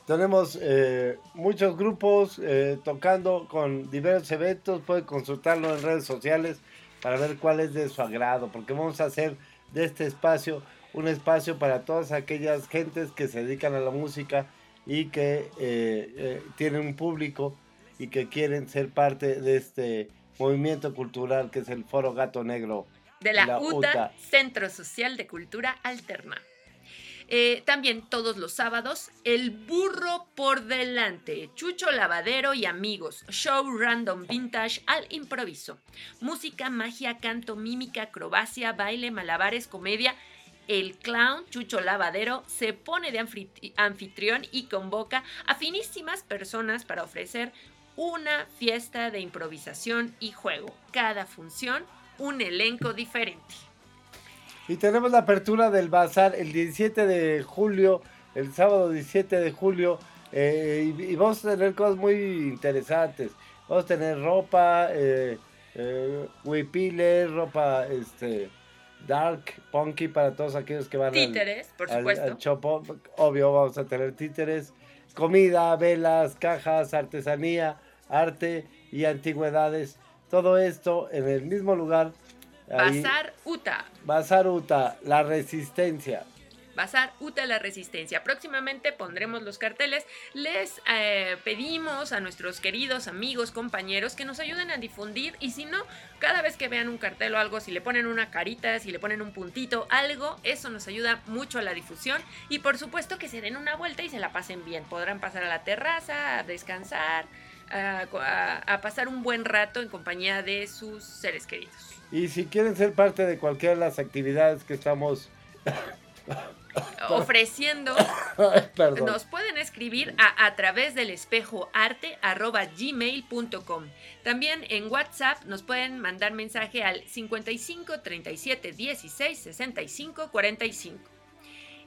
Tenemos eh, muchos grupos eh, tocando con diversos eventos. Pueden consultarlo en redes sociales para ver cuál es de su agrado, porque vamos a hacer de este espacio un espacio para todas aquellas gentes que se dedican a la música y que eh, eh, tienen un público y que quieren ser parte de este movimiento cultural que es el Foro Gato Negro. de la, La UTA, UTA. Centro Social de Cultura Alterna. Eh, también todos los sábados, El Burro por Delante, Chucho Lavadero y amigos, show random vintage al improviso, música, magia, canto, mímica, acrobacia, baile, malabares, comedia. El clown Chucho Lavadero se pone de anfitri- anfitrión y convoca a finísimas personas para ofrecer una fiesta de improvisación y juego. Cada función, un elenco diferente. Y tenemos la apertura del bazar el 17 de julio, el sábado 17 de julio, eh, y, y vamos a tener cosas muy interesantes. Vamos a tener ropa, eh, eh, huipiles, ropa este, dark, punky para todos aquellos que van al- Títeres, por al- supuesto. al chopo. Obvio, vamos a tener títeres, comida, velas, cajas, artesanía, arte y antigüedades. Todo esto en el mismo lugar. Ahí. Bazar UTA. Bazar Uta, la resistencia. Bazar UTA La Resistencia. Próximamente pondremos los carteles. Les eh, pedimos a nuestros queridos amigos, compañeros, que nos ayuden a difundir. Y si no, cada vez que vean un cartel o algo, si le ponen una carita, si le ponen un puntito, algo, eso nos ayuda mucho a la difusión. Y por supuesto que se den una vuelta y se la pasen bien. Podrán pasar a la terraza, a descansar, a, a- a pasar un buen rato en compañía de sus seres queridos. Y si quieren ser parte de cualquiera de las actividades que estamos... Ofreciendo. Nos pueden escribir a, a través del espejo arte arroba gmail.com. También en WhatsApp nos pueden mandar mensaje al 55 37 16 65 45.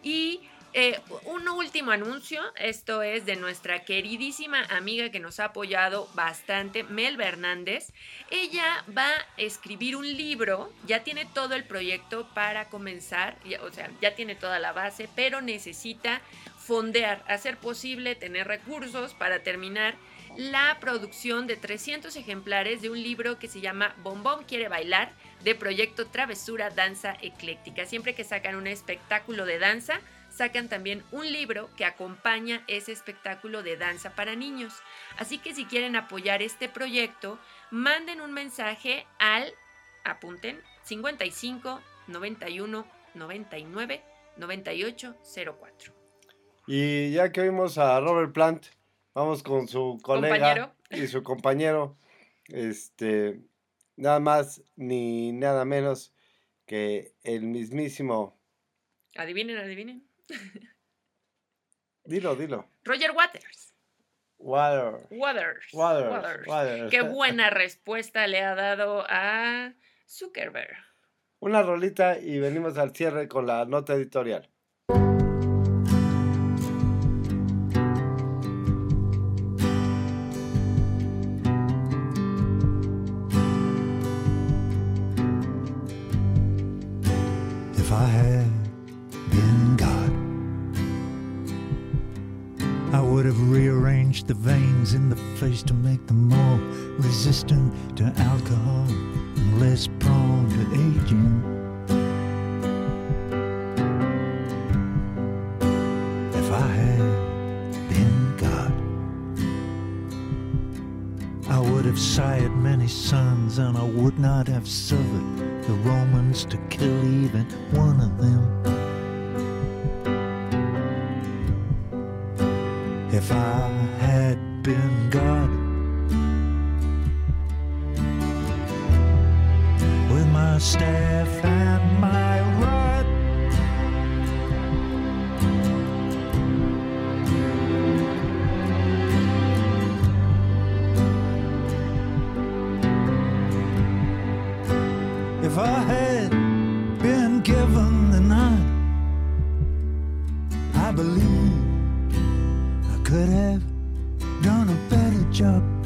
Y eh, un último anuncio, esto es de nuestra queridísima amiga que nos ha apoyado bastante, Mel Hernández. Ella va a escribir un libro, ya tiene todo el proyecto para comenzar, ya- o sea, ya tiene toda la base, pero necesita fondear, hacer posible tener recursos para terminar la producción de 300 ejemplares de un libro que se llama Bombón quiere bailar de proyecto Travesura Danza Ecléctica. Siempre que sacan un espectáculo de danza, sacan también un libro que acompaña ese espectáculo de danza para niños. Así que si quieren apoyar este proyecto, manden un mensaje al, apunten, 55 91 99 98 04. Y ya que oímos a Robert Plant, vamos con su colega Compañero. y su compañero, este, nada más ni nada menos que el mismísimo, Adivinen, adivinen. Dilo, dilo, Roger Waters. Water. Waters. Waters, Waters. Waters. Qué buena respuesta le ha dado a Zuckerberg. Una rolita y venimos al cierre con la nota editorial. existence. could have done a better job.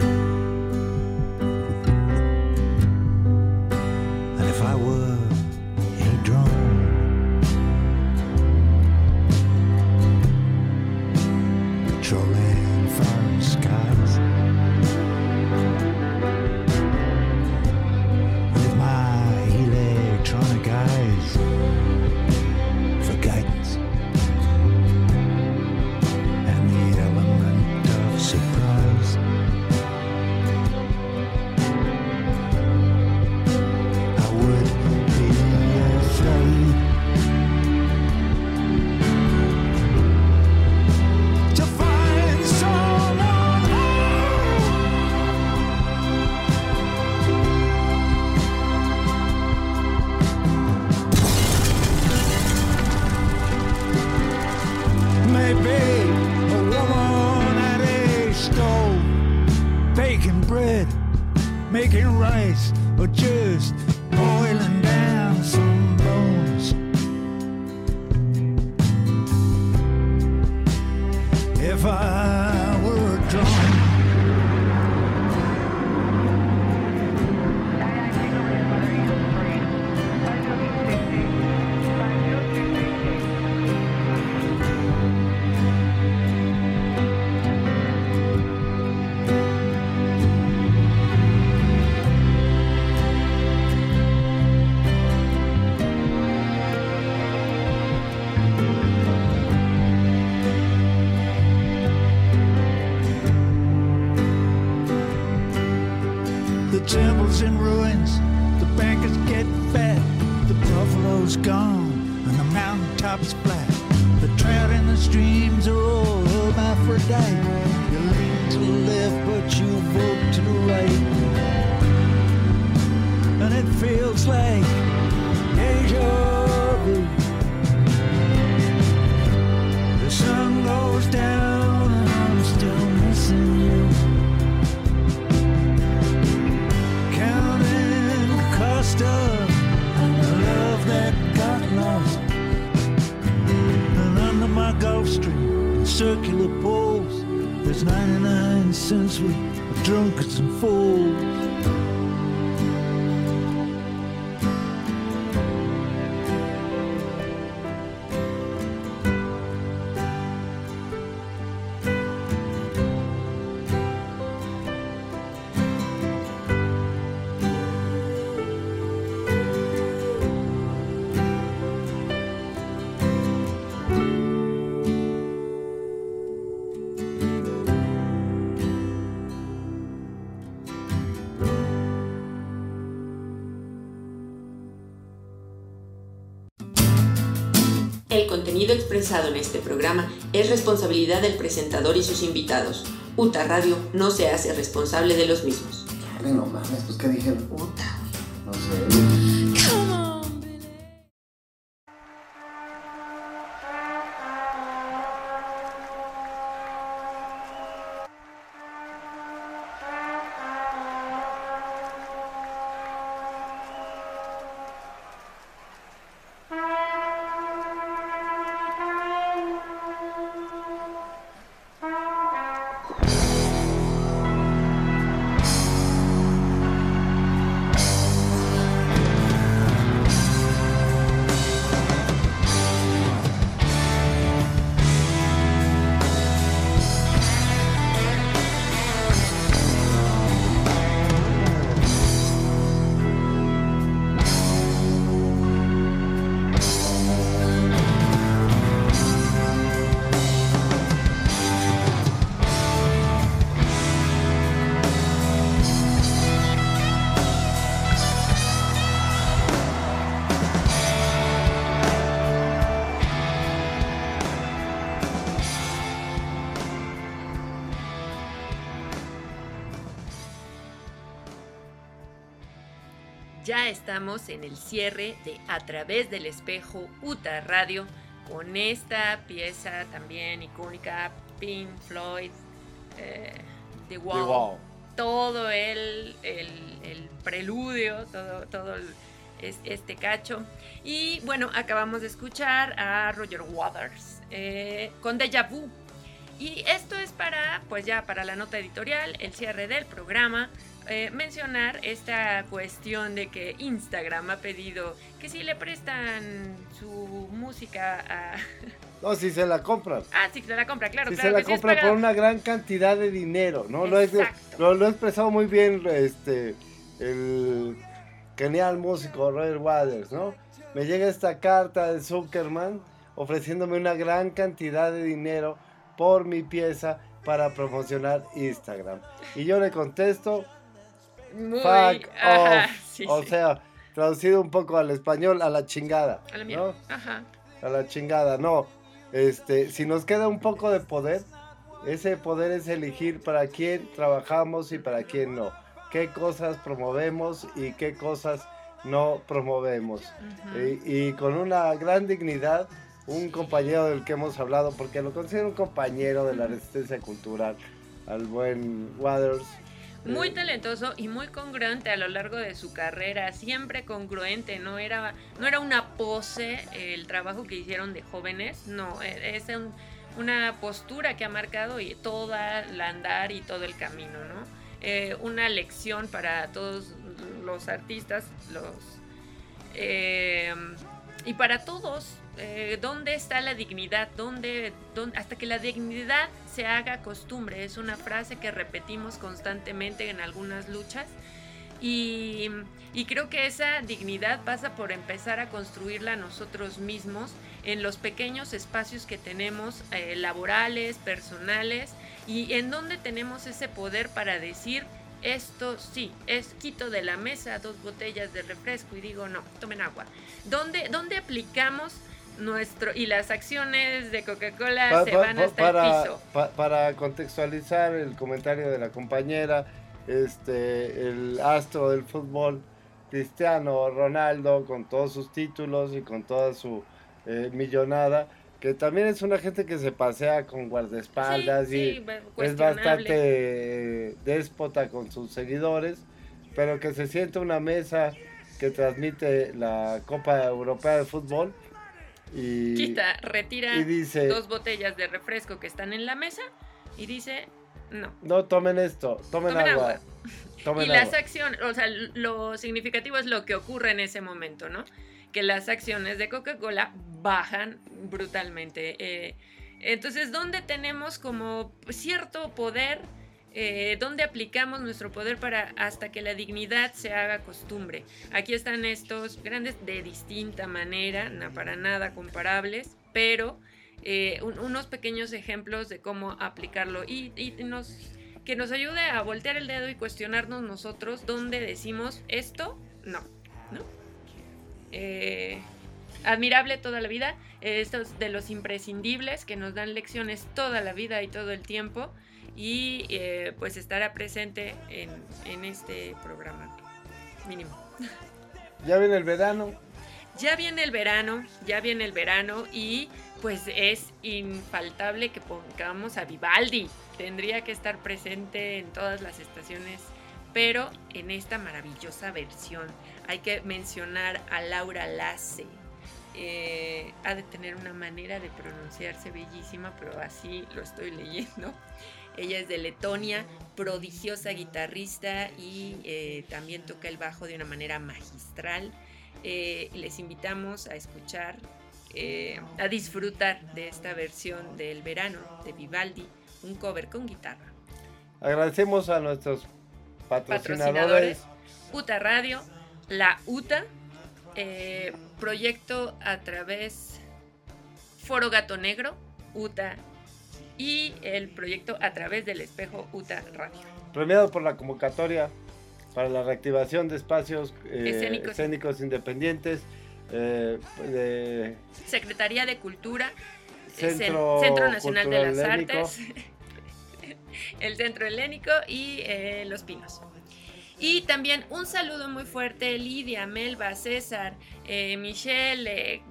and full contenido expresado en este programa es responsabilidad del presentador y sus invitados. UTA Radio no se hace responsable de los mismos. Ya estamos en el cierre de A través del espejo UTA Radio con esta pieza también icónica, Pink Floyd, eh, The Wall. The Wall. Todo el, el, el preludio, todo, todo el- es- este cacho. Y bueno, acabamos de escuchar a Roger Waters eh, con Deja Vu. Y esto es para, pues ya para la nota editorial, el cierre del programa, eh, mencionar esta cuestión de que Instagram ha pedido que si le prestan su música a... No, si se la compran. Ah, sí, se la compra, claro, si claro se la que sí es compra por pagado. una gran cantidad de dinero, ¿no? Lo, lo he expresado muy bien este, el genial músico Roger Waters, ¿no? Me llega esta carta de Zuckerman ofreciéndome una gran cantidad de dinero por mi pieza para promocionar Instagram. Y yo le contesto, Muy, fuck ajá, off. sí, o sí. sea, traducido un poco al español, a la chingada. A la ¿no? mierda. Ajá. a la chingada, no. Este, si nos queda un poco de poder, ese poder es elegir para quién trabajamos y para quién no. Qué cosas promovemos y qué cosas no promovemos. Y, y con una gran dignidad, un compañero del que hemos hablado, porque lo considero un compañero de la resistencia cultural, al buen Waters. Muy talentoso y muy congruente a lo largo de su carrera, siempre congruente, no era, no era una pose el trabajo que hicieron de jóvenes, no, e- es un- una postura que ha marcado y toda la andar y todo el camino, ¿no? Eh, una lección para todos los artistas, los eh, y para todos, eh, ¿dónde está la dignidad? ¿Dónde, dónde- hasta que la dignidad se haga costumbre? Es una frase que repetimos constantemente en algunas luchas. Y, y creo que esa dignidad pasa por empezar a construirla nosotros mismos en los pequeños espacios que tenemos, eh, laborales, personales, y en donde tenemos ese poder para decir, esto sí, es quito de la mesa dos botellas de refresco y digo, no, tomen agua. ¿Dónde, dónde aplicamos nuestro... y las acciones de Coca-Cola se van pa- hasta el para, piso? pa- para contextualizar el comentario de la compañera, este, el astro del fútbol, Cristiano Ronaldo, con todos sus títulos y con toda su eh, millonada, que también es una gente que se pasea con guardaespaldas Sí, y sí, es bastante eh, déspota con sus seguidores, pero que se siente a una mesa que transmite la Copa Europea de Fútbol y Quita, retira y dice- dos botellas de refresco que están en la mesa y dice, no. No tomen esto, tomen, Tomen agua. agua. Tomen y las acciones, o sea, lo significativo es lo que ocurre en ese momento, ¿no? Que las acciones de Coca-Cola bajan brutalmente. eh, entonces, ¿dónde tenemos como cierto poder? Eh, ¿Dónde aplicamos nuestro poder para hasta que la dignidad se haga costumbre? Aquí están estos grandes de distinta manera, no para nada comparables, pero eh, un- unos pequeños ejemplos de cómo aplicarlo y, que nos ayude a voltear el dedo y cuestionarnos nosotros dónde decimos esto, no, ¿no? Eh, admirable toda la vida, eh, estos de los imprescindibles que nos dan lecciones toda la vida y todo el tiempo y eh, pues estará presente en, en este programa mínimo. Ya viene el verano. Ya viene el verano, ya viene el verano y pues es infaltable que pongamos a Vivaldi. Tendría que estar presente en todas las estaciones, pero en esta maravillosa versión hay que mencionar a Laura Lasse. Eh, ha de tener una manera de pronunciarse bellísima, pero así lo estoy leyendo. Ella es de Letonia, prodigiosa guitarrista y eh, también toca el bajo de una manera magistral. Eh, les invitamos a escuchar, eh, a disfrutar de esta versión del verano de Vivaldi, un cover con guitarra. Agradecemos a nuestros patrocinadores. Patrocinadores, UTA Radio, la UTA, eh, proyecto a través Foro Gato Negro, UTA, y el proyecto a través del espejo UTA Radio. Premiado por la convocatoria para la reactivación de espacios eh, Escénicos. escénicos independientes. eh, de Secretaría de Cultura, Cen- Centro Centro Nacional de las Helénico. Artes, el Centro Helénico y eh, Los Pinos. Y también un saludo muy fuerte, Lidia, Melba, César, eh, Michelle, eh,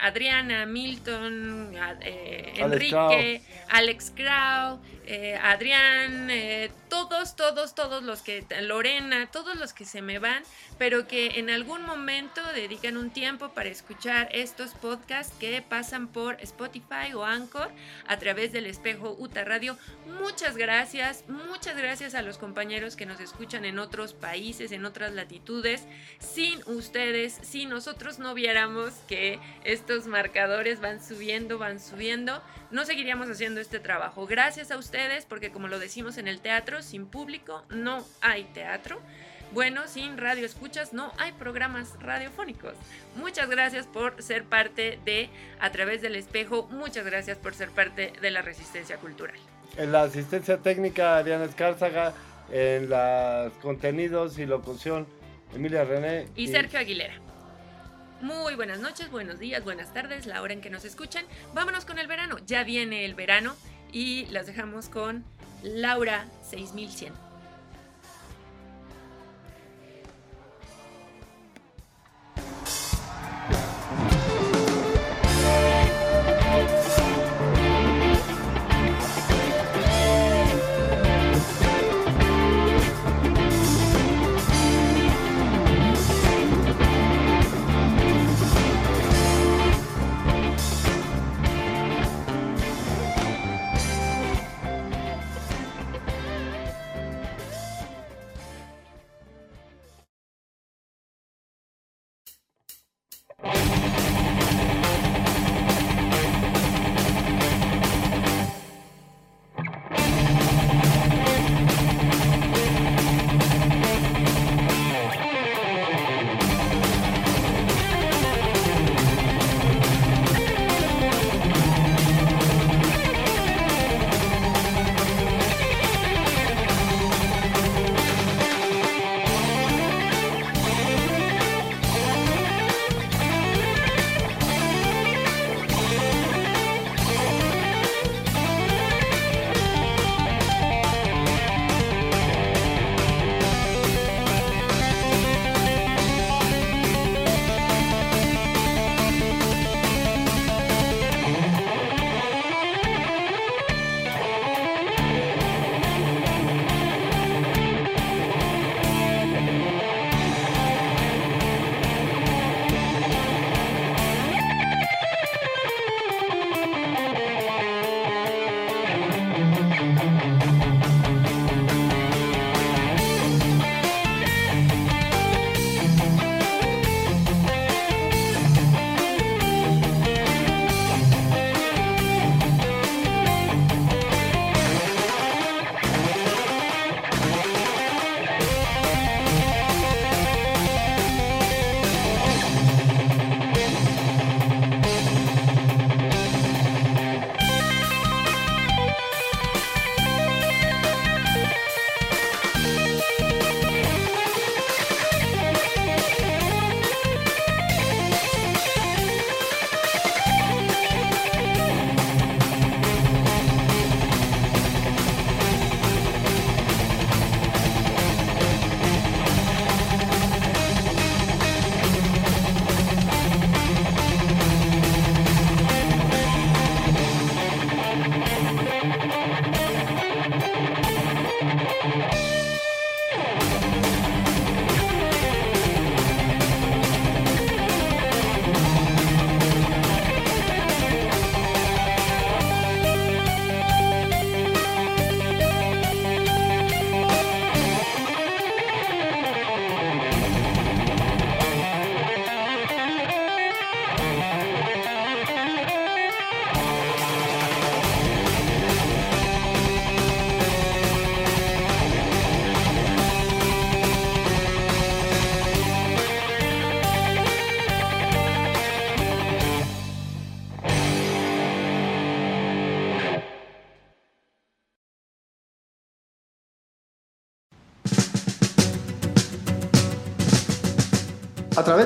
Adriana, Milton, eh, Alex Enrique, Alex Crow, eh, Adrián, eh, todos, todos, todos los que, Lorena, todos los que se me van, pero que en algún momento dedican un tiempo para escuchar estos podcasts que pasan por Spotify o Anchor a través del espejo UTA Radio. Muchas gracias, muchas gracias a los compañeros que nos escuchan en otros países, en otras latitudes. Sin ustedes, si nosotros no viéramos que estos marcadores van subiendo, van subiendo, no seguiríamos haciendo este trabajo. Gracias a ustedes, porque como lo decimos en el teatro, sin público no hay teatro. Bueno, sin radio escuchas no hay programas radiofónicos. Muchas gracias por ser parte de A través del espejo. Muchas gracias por ser parte de la resistencia cultural. En la asistencia técnica, Diana Escárzaga. En los contenidos y locución, Emilia René. Y Sergio Aguilera. Muy buenas noches, buenos días, buenas tardes, la hora en que nos escuchan. Vámonos con el verano. Ya viene el verano y las dejamos con Laura 6100.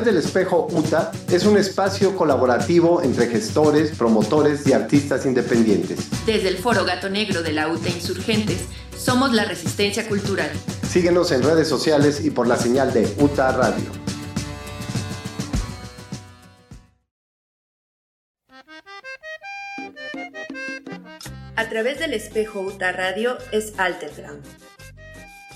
Del espejo UTA es un espacio colaborativo entre gestores, promotores y artistas independientes. Desde el Foro Gato Negro de la UTA Insurgentes, somos la Resistencia Cultural. Síguenos en redes sociales y por la señal de UTA Radio. A través del espejo UTA Radio es Alterground.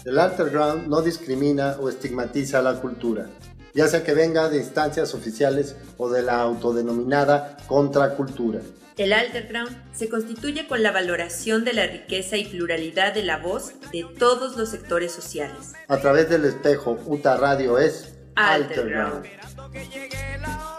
El Alterground no discrimina o estigmatiza la cultura, ya sea que venga de instancias oficiales o de la autodenominada contracultura. El Alterground se constituye con la valoración de la riqueza y pluralidad de la voz de todos los sectores sociales. A través del espejo UTA Radio es Alterground. Alterground.